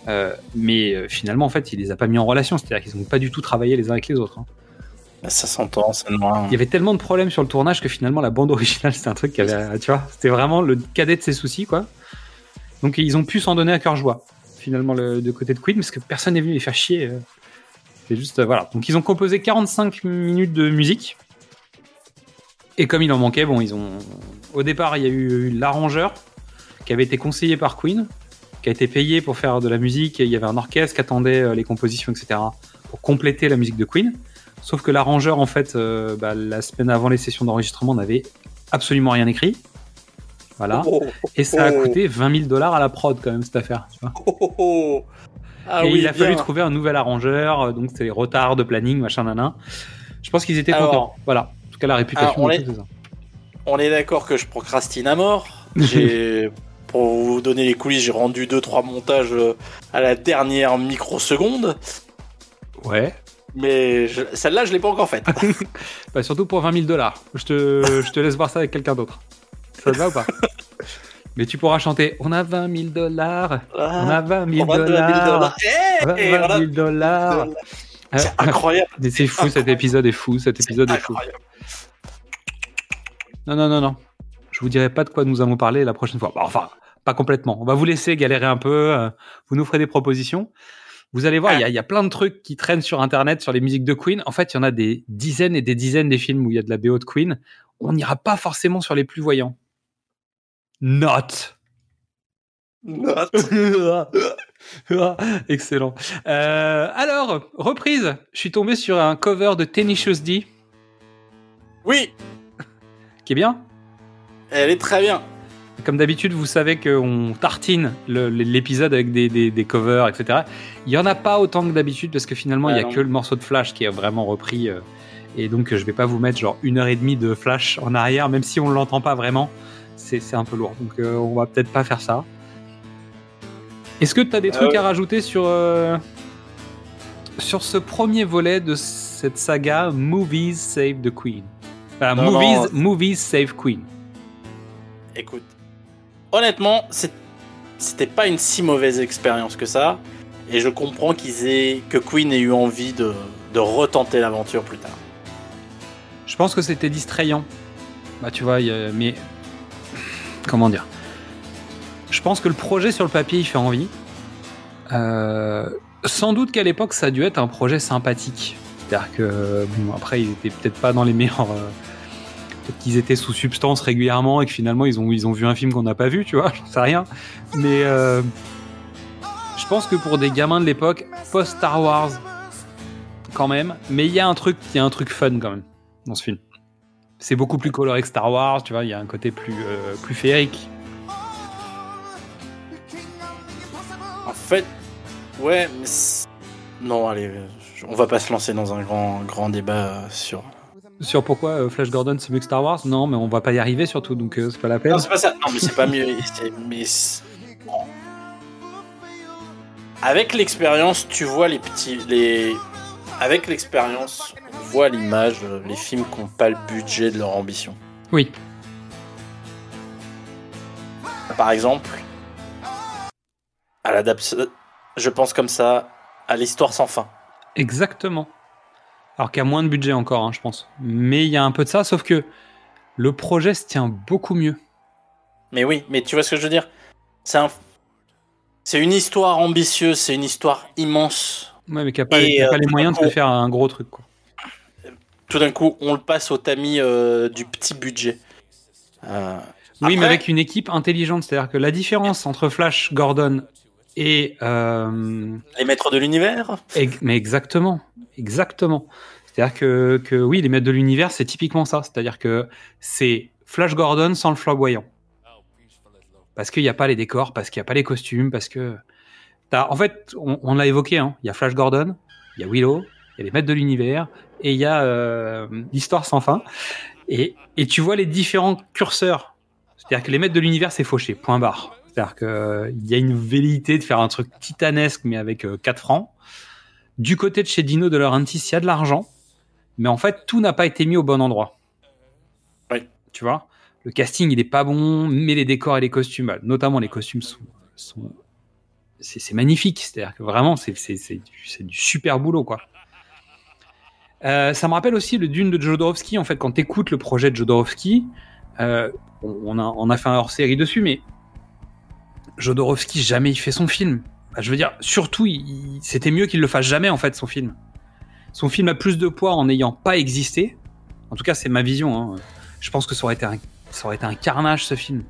Euh, mais euh, finalement, en fait, il les a pas mis en relation, c'est-à-dire qu'ils n'ont pas du tout travaillé les uns avec les autres. hein. Ça s'entend, c'est noir. Il y avait tellement de problèmes sur le tournage que finalement, la bande originale, c'était un truc qui avait, tu vois, c'était vraiment le cadet de ses soucis, quoi. Donc, ils ont pu s'en donner à cœur joie, finalement, le, de côté de Queen, parce que personne n'est venu les faire chier. euh. C'est juste, voilà. Donc, ils ont composé 45 minutes de musique. Et comme il en manquait, bon, ils ont. Au départ, il y a eu l'arrangeur qui avait été conseillé par Queen, qui a été payé pour faire de la musique. Et il y avait un orchestre qui attendait euh, les compositions, etc., pour compléter la musique de Queen. Sauf que l'arrangeur, en fait, euh, bah, la semaine avant les sessions d'enregistrement, n'avait absolument rien écrit. Voilà. Oh, Et ça a oh. coûté 20 000 dollars à la prod, quand même, cette affaire. Tu vois. oh, oh, oh. Ah et oui, il a bien. fallu trouver un nouvel arrangeur, euh, donc c'est retard de planning, machin, nanan. Je pense qu'ils étaient Alors- contents. Voilà. En tout cas, la réputation, Alors, on est-. On est d'accord que je procrastine à mort. J'ai, pour vous donner les coulisses, j'ai rendu 2-3 montages euh, à la dernière microseconde. Ouais. Mais je- celle-là, je l'ai pas encore faite. Bah, surtout pour 20 000 dollars. Je te, je te laisse voir ça avec quelqu'un d'autre. Ça te va ou pas? Mais tu pourras chanter On a 20 000 dollars. On a 20 000 On a 20 000 dollars. Eh, 20 eh, 000 voilà. dollars. C'est Euh, incroyable. mais C'est fou, cet épisode est fou. Cet épisode est fou. Incroyable. Non, non, non, non. Je vous dirai pas de quoi nous allons parler la prochaine fois. Bah, enfin, pas complètement. On va vous laisser galérer un peu. euh, vous nous ferez des propositions. Vous allez voir, il y a- il y, a plein de trucs qui traînent sur Internet sur les musiques de Queen. En fait, il y en a des dizaines et des dizaines des films où il y a de la BO de Queen. On n'ira pas forcément sur les plus voyants. Not. Excellent. Euh, alors, reprise. Je suis tombé sur un cover de Tenacious D, Oui, qui est bien. Elle est très bien. Comme d'habitude, vous savez qu'on tartine l'épisode avec des, des- des covers, etc. Il y en a pas autant que d'habitude parce que finalement, il Ah y a non. que le morceau de Flash qui est vraiment repris. euh, et donc, je vais pas vous mettre genre une heure et demie de Flash en arrière, même si on l'entend pas vraiment. C'est un peu lourd. Donc, euh, on va peut-être pas faire ça. Est-ce que tu as des Ah trucs à rajouter sur, euh, sur ce premier volet de cette saga Movies Save the Queen? Enfin, Non, movies, non. movies Save Queen. Écoute, honnêtement, c'était pas une si mauvaise expérience que ça. Et je comprends qu'ils aient que Queen ait eu envie de, retenter l'aventure plus tard. Je pense que c'était distrayant. Bah, tu vois, mais. Comment dire? Je pense que le projet sur le papier, il fait envie. Euh, sans doute qu'à l'époque, ça a dû être un projet sympathique. C'est-à-dire que, bon, après, ils étaient peut-être pas dans les meilleurs. euh, peut-être qu'ils étaient sous substance régulièrement et que finalement, ils ont, vu un film qu'on n'a pas vu, tu vois, j'en sais rien. Mais euh, je pense que pour des gamins de l'époque, post-Star Wars, quand même, mais il y a un truc, y a un truc fun quand même dans ce film. C'est beaucoup plus coloré que Star Wars, tu vois, il y a un côté plus, euh, féerique. En fait, ouais, mais non, allez, on va pas se lancer dans un grand, grand débat euh, sur. Sur pourquoi euh, Flash Gordon c'est mieux que Star Wars? Non, mais on va pas y arriver surtout, donc euh, c'est pas la peine. Non, c'est pas ça. Non, mais c'est pas mieux. Mais avec l'expérience, tu vois les petits, les. Avec l'expérience, on voit à l'image euh, les films qui n'ont pas le budget de leur ambition. Oui. Par exemple, à l'adaptation, je pense comme ça à l'histoire sans fin. Exactement. Alors qu'il y a moins de budget encore, hein, je pense. Mais il y a un peu de ça, sauf que le projet se tient beaucoup mieux. Mais oui, mais tu vois ce que je veux dire? C'est un... c'est une histoire ambitieuse, c'est une histoire immense. Ouais, mais qui a pas, pas euh, les tout moyens de faire un gros truc. Quoi. Tout d'un coup, on le passe au tamis euh, du petit budget. Euh, Oui, mais avec une équipe intelligente. C'est-à-dire que la différence entre Flash Gordon et. euh, Les maîtres de l'univers mais exactement. Exactement. C'est-à-dire que, que oui, les maîtres de l'univers, c'est typiquement ça. C'est-à-dire que c'est Flash Gordon sans le flamboyant. Parce qu'il n'y a pas les décors, parce qu'il n'y a pas les costumes, parce que. t'as- En fait, on, on l'a évoqué, hein. il y a Flash Gordon, il y a Willow, il y a les maîtres de l'univers, et il y a euh, l'histoire sans fin. Et, et tu vois les différents curseurs. C'est-à-dire que les maîtres de l'univers, c'est fauché, point barre. C'est-à-dire qu'il y a une velléité de faire un truc titanesque, mais avec 4 francs. Du côté de chez Dino de Laurentiis, il y a de l'argent, mais en fait, tout n'a pas été mis au bon endroit. Oui. Tu vois? Le casting, il est pas bon, mais les décors et les costumes, bah, notamment les costumes, sont. sont c'est c'est magnifique. C'est-à-dire que vraiment, c'est c'est- c'est du, du super boulot, quoi. Euh, ça me rappelle aussi le Dune de Jodorowsky. En fait, quand tu écoutes le projet de Jodorowsky, euh, on, on a, on a fait un hors-série dessus, mais Jodorowsky, jamais il fait son film. Bah, je veux dire, surtout, c'était mieux qu'il le fasse jamais, en fait, son film. Son film a plus de poids en n'ayant pas existé. En tout cas, c'est ma vision. hein. Je pense que ça aurait été un, ça aurait été un carnage, ce film.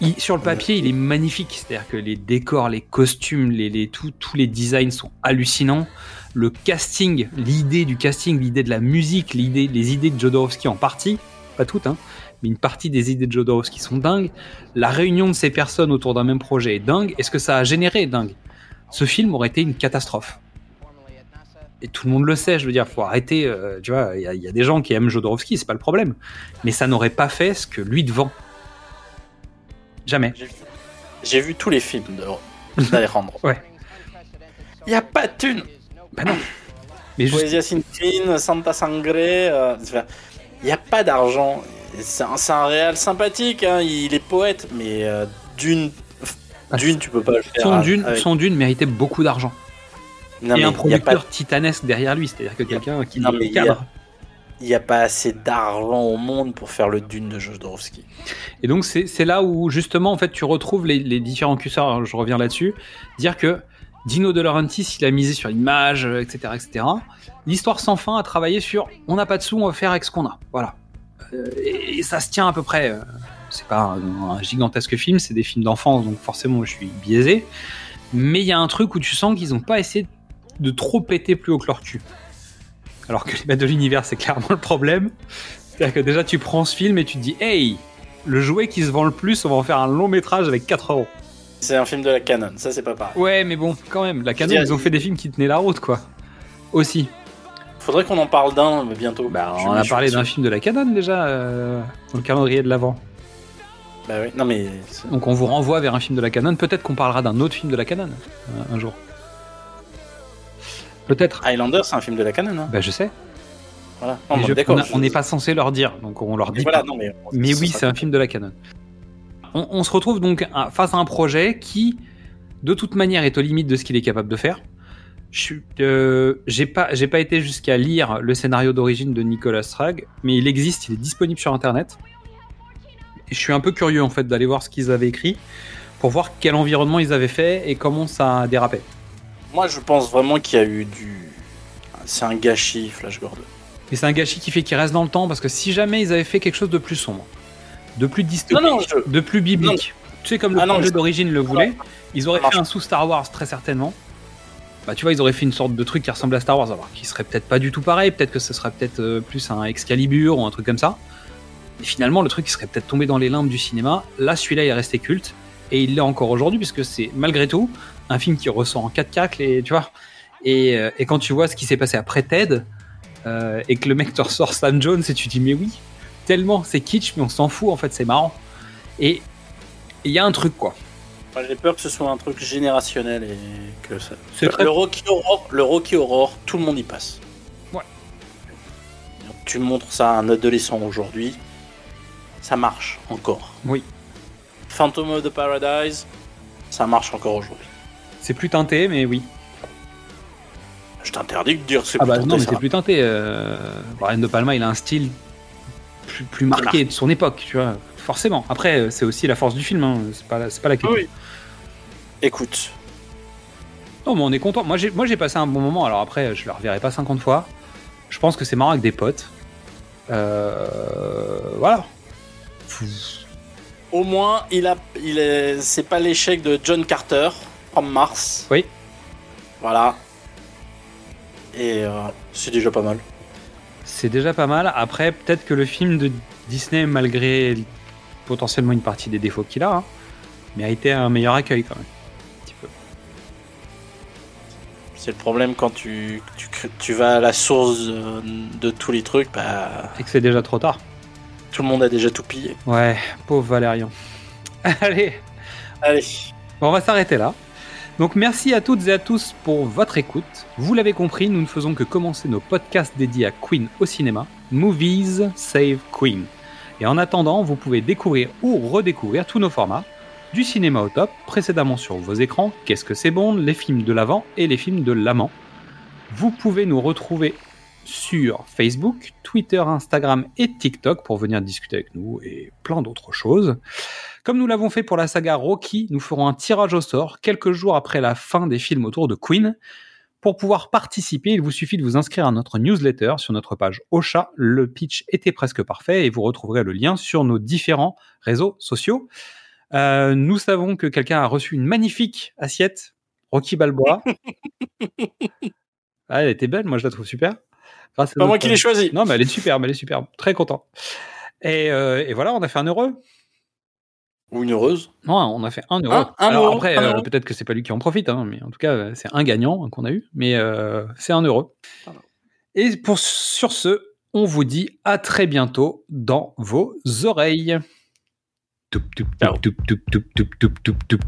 Il- sur le papier, il est magnifique. C'est-à-dire que les décors, les costumes, les, les, tous les designs sont hallucinants. Le casting, l'idée du casting, l'idée de la musique, l'idée, les idées de Jodorowsky en partie, pas toutes, hein, mais une partie des idées de Jodorowsky sont dingues. La réunion de ces personnes autour d'un même projet est dingue. Et ce que ça a généré est dingue? Ce film aurait été une catastrophe. Et tout le monde le sait, je veux dire, faut arrêter. euh, tu vois, il y, a- y des gens qui aiment Jodorowsky, c'est pas le problème. Mais ça n'aurait pas fait ce que lui te vend. Jamais. J'ai vu- tous les films d'Alejandro. Ouais. Il n'y a pas de thune. Bah non. Mais juste, Santa Sangre, euh, il n'y a pas d'argent. C'est un, un réal sympathique, hein, il est poète, mais euh, d'une, Ah, d'une, tu peux pas le faire. son hein, dune, avec- son dune méritait beaucoup d'argent. Et un il y a producteur pas- titanesque derrière lui, c'est-à-dire que quelqu'un qui Non, le cadre. Il n'y a pas assez d'argent au monde pour faire le dune de Jodorowsky. Et donc c'est là où justement en fait tu retrouves les, les différents curseurs. Je reviens là-dessus, dire que Dino De Laurentiis il a misé sur l'image, euh, etc., etc. L'histoire sans fin a travaillé sur on n'a pas de sous, on va faire avec ce qu'on a. Voilà. Euh, et, et ça se tient à peu près. euh, C'est pas un, un gigantesque film, c'est des films d'enfance, donc forcément je suis biaisé. Mais il y a un truc où tu sens qu'ils n'ont pas essayé de trop péter plus haut que leur cul. Alors que les maîtres de l'univers, c'est clairement le problème. C'est-à-dire que déjà, tu prends ce film et tu te dis, hey, le jouet qui se vend le plus, on va en faire un long métrage avec 4 euros. C'est un film de la canon, ça c'est pas pareil. Ouais, mais bon, quand même, la Canon, ils ont fait des films qui tenaient la route, quoi. Aussi. Faudrait qu'on en parle d'un mais bientôt. Bah, on a parlé d'un film de la Canon déjà, euh, dans le calendrier de l'avant. Bah oui, non mais. Donc on vous renvoie vers un film de la Canon. Peut-être qu'on parlera d'un autre film de la Canon euh, un jour. Peut-être. Highlander, c'est un film de la canon. Hein. Bah, je sais. Voilà. Non, je- on n'est pas censé leur dire, donc on leur Mais dit voilà, pas. non mais. Oui, c'est un film de la Canon. On, on se retrouve donc à- face à un projet qui, de toute manière, est aux limites de ce qu'il est capable de faire. Euh, j'ai pas, j'ai pas été jusqu'à lire le scénario d'origine de Nicolas Strag, mais il existe, il est disponible sur internet. Et je suis un peu curieux en fait d'aller voir ce qu'ils avaient écrit pour voir quel environnement ils avaient fait et comment ça a dérapé. Moi, je pense vraiment qu'il y a eu du. C'est un gâchis, Flash Gordon. Mais c'est un gâchis qui fait qu'il reste dans le temps parce que si jamais ils avaient fait quelque chose de plus sombre, de plus dystopique, Non, non, je- de plus biblique, tu sais comme le Ah projet je- d'origine le voulait, ils auraient fait un sous Star Wars très certainement. Bah tu vois, ils auraient fait une sorte de truc qui ressemble à Star Wars, alors qui serait peut-être pas du tout pareil, peut-être que ce serait peut-être euh, plus un Excalibur ou un truc comme ça. Et finalement, le truc il serait peut-être tombé dans les limbes du cinéma. Là, celui-là il est resté culte et il l'est encore aujourd'hui puisque c'est malgré tout un film qui ressort en 4 et tu vois. Et, euh, et quand tu vois ce qui s'est passé après Ted euh, et que le mec te ressort Sam Jones et tu dis mais oui, tellement c'est kitsch mais on s'en fout en fait, c'est marrant. Et il y a un truc quoi. J'ai peur que ce soit un truc générationnel et que ça. C'est très- Le Rocky Horror, le Rocky tout le monde y passe. Ouais. Tu montres ça à un adolescent aujourd'hui, ça marche encore. Oui. Phantom of the Paradise, ça marche encore aujourd'hui. C'est plus teinté mais oui. Je t'interdis de dire que c'est Ah bah plus non mais ça. c'est plus teinté. Euh... Brian De Palma il a un style plus, plus marqué de son époque, tu vois. Forcément. Après euh, c'est aussi la force du film, hein. c'est pas, la- c'est pas la Ah question. oui. Écoute, Non mais on est content. Moi j'ai, passé un bon moment. Alors après je le reverrai pas 50 fois. Je pense que c'est marrant avec des potes. Euh... Voilà. Au moins, il a, il est, c'est pas l'échec de John Carter en Mars. Oui. Voilà. Et euh, c'est déjà pas mal. C'est déjà pas mal. Après, peut-être que le film de Disney, malgré potentiellement une partie des défauts qu'il a, hein, méritait un meilleur accueil quand même. Un petit peu. C'est le problème quand tu, tu, tu vas à la source de, de tous les trucs, bah, Et que c'est déjà trop tard. tout le monde a déjà tout pillé. Ouais, pauvre Valérian. Allez, Allez, bon, on va s'arrêter là. Donc merci à toutes et à tous pour votre écoute. Vous l'avez compris, nous ne faisons que commencer nos podcasts dédiés à Queen au cinéma. Movies Save Queen. Et en attendant, vous pouvez découvrir ou redécouvrir tous nos formats. Du cinéma au top, précédemment sur vos écrans, Qu'est-ce que c'est bon, les films de l'avant et les films de l'amant. Vous pouvez nous retrouver sur Facebook, Twitter, Instagram et TikTok pour venir discuter avec nous et plein d'autres choses. Comme nous l'avons fait pour la saga Rocky, nous ferons un tirage au sort quelques jours après la fin des films autour de Queen. Pour pouvoir participer, il vous suffit de vous inscrire à notre newsletter sur notre page Ocha. Le pitch était presque parfait et vous retrouverez le lien sur nos différents réseaux sociaux. Euh, nous savons que quelqu'un a reçu une magnifique assiette Rocky Balboa. Ah, elle était belle, moi je la trouve super. Grâce à pas moi qui l'ai choisi. Non, mais elle est superbe, elle est superbe. Très content. Et, euh, et voilà, on a fait un heureux. Ou une heureuse. Non, on a fait un euro. Un- un Alors euro, après, euh, peut-être que c'est pas lui qui en profite, hein, mais en tout cas, euh, c'est un gagnant hein, qu'on a eu, mais euh, c'est un euro. Et pour sur ce, on vous dit à très bientôt dans vos oreilles. Toup, toup, Ciao. toup,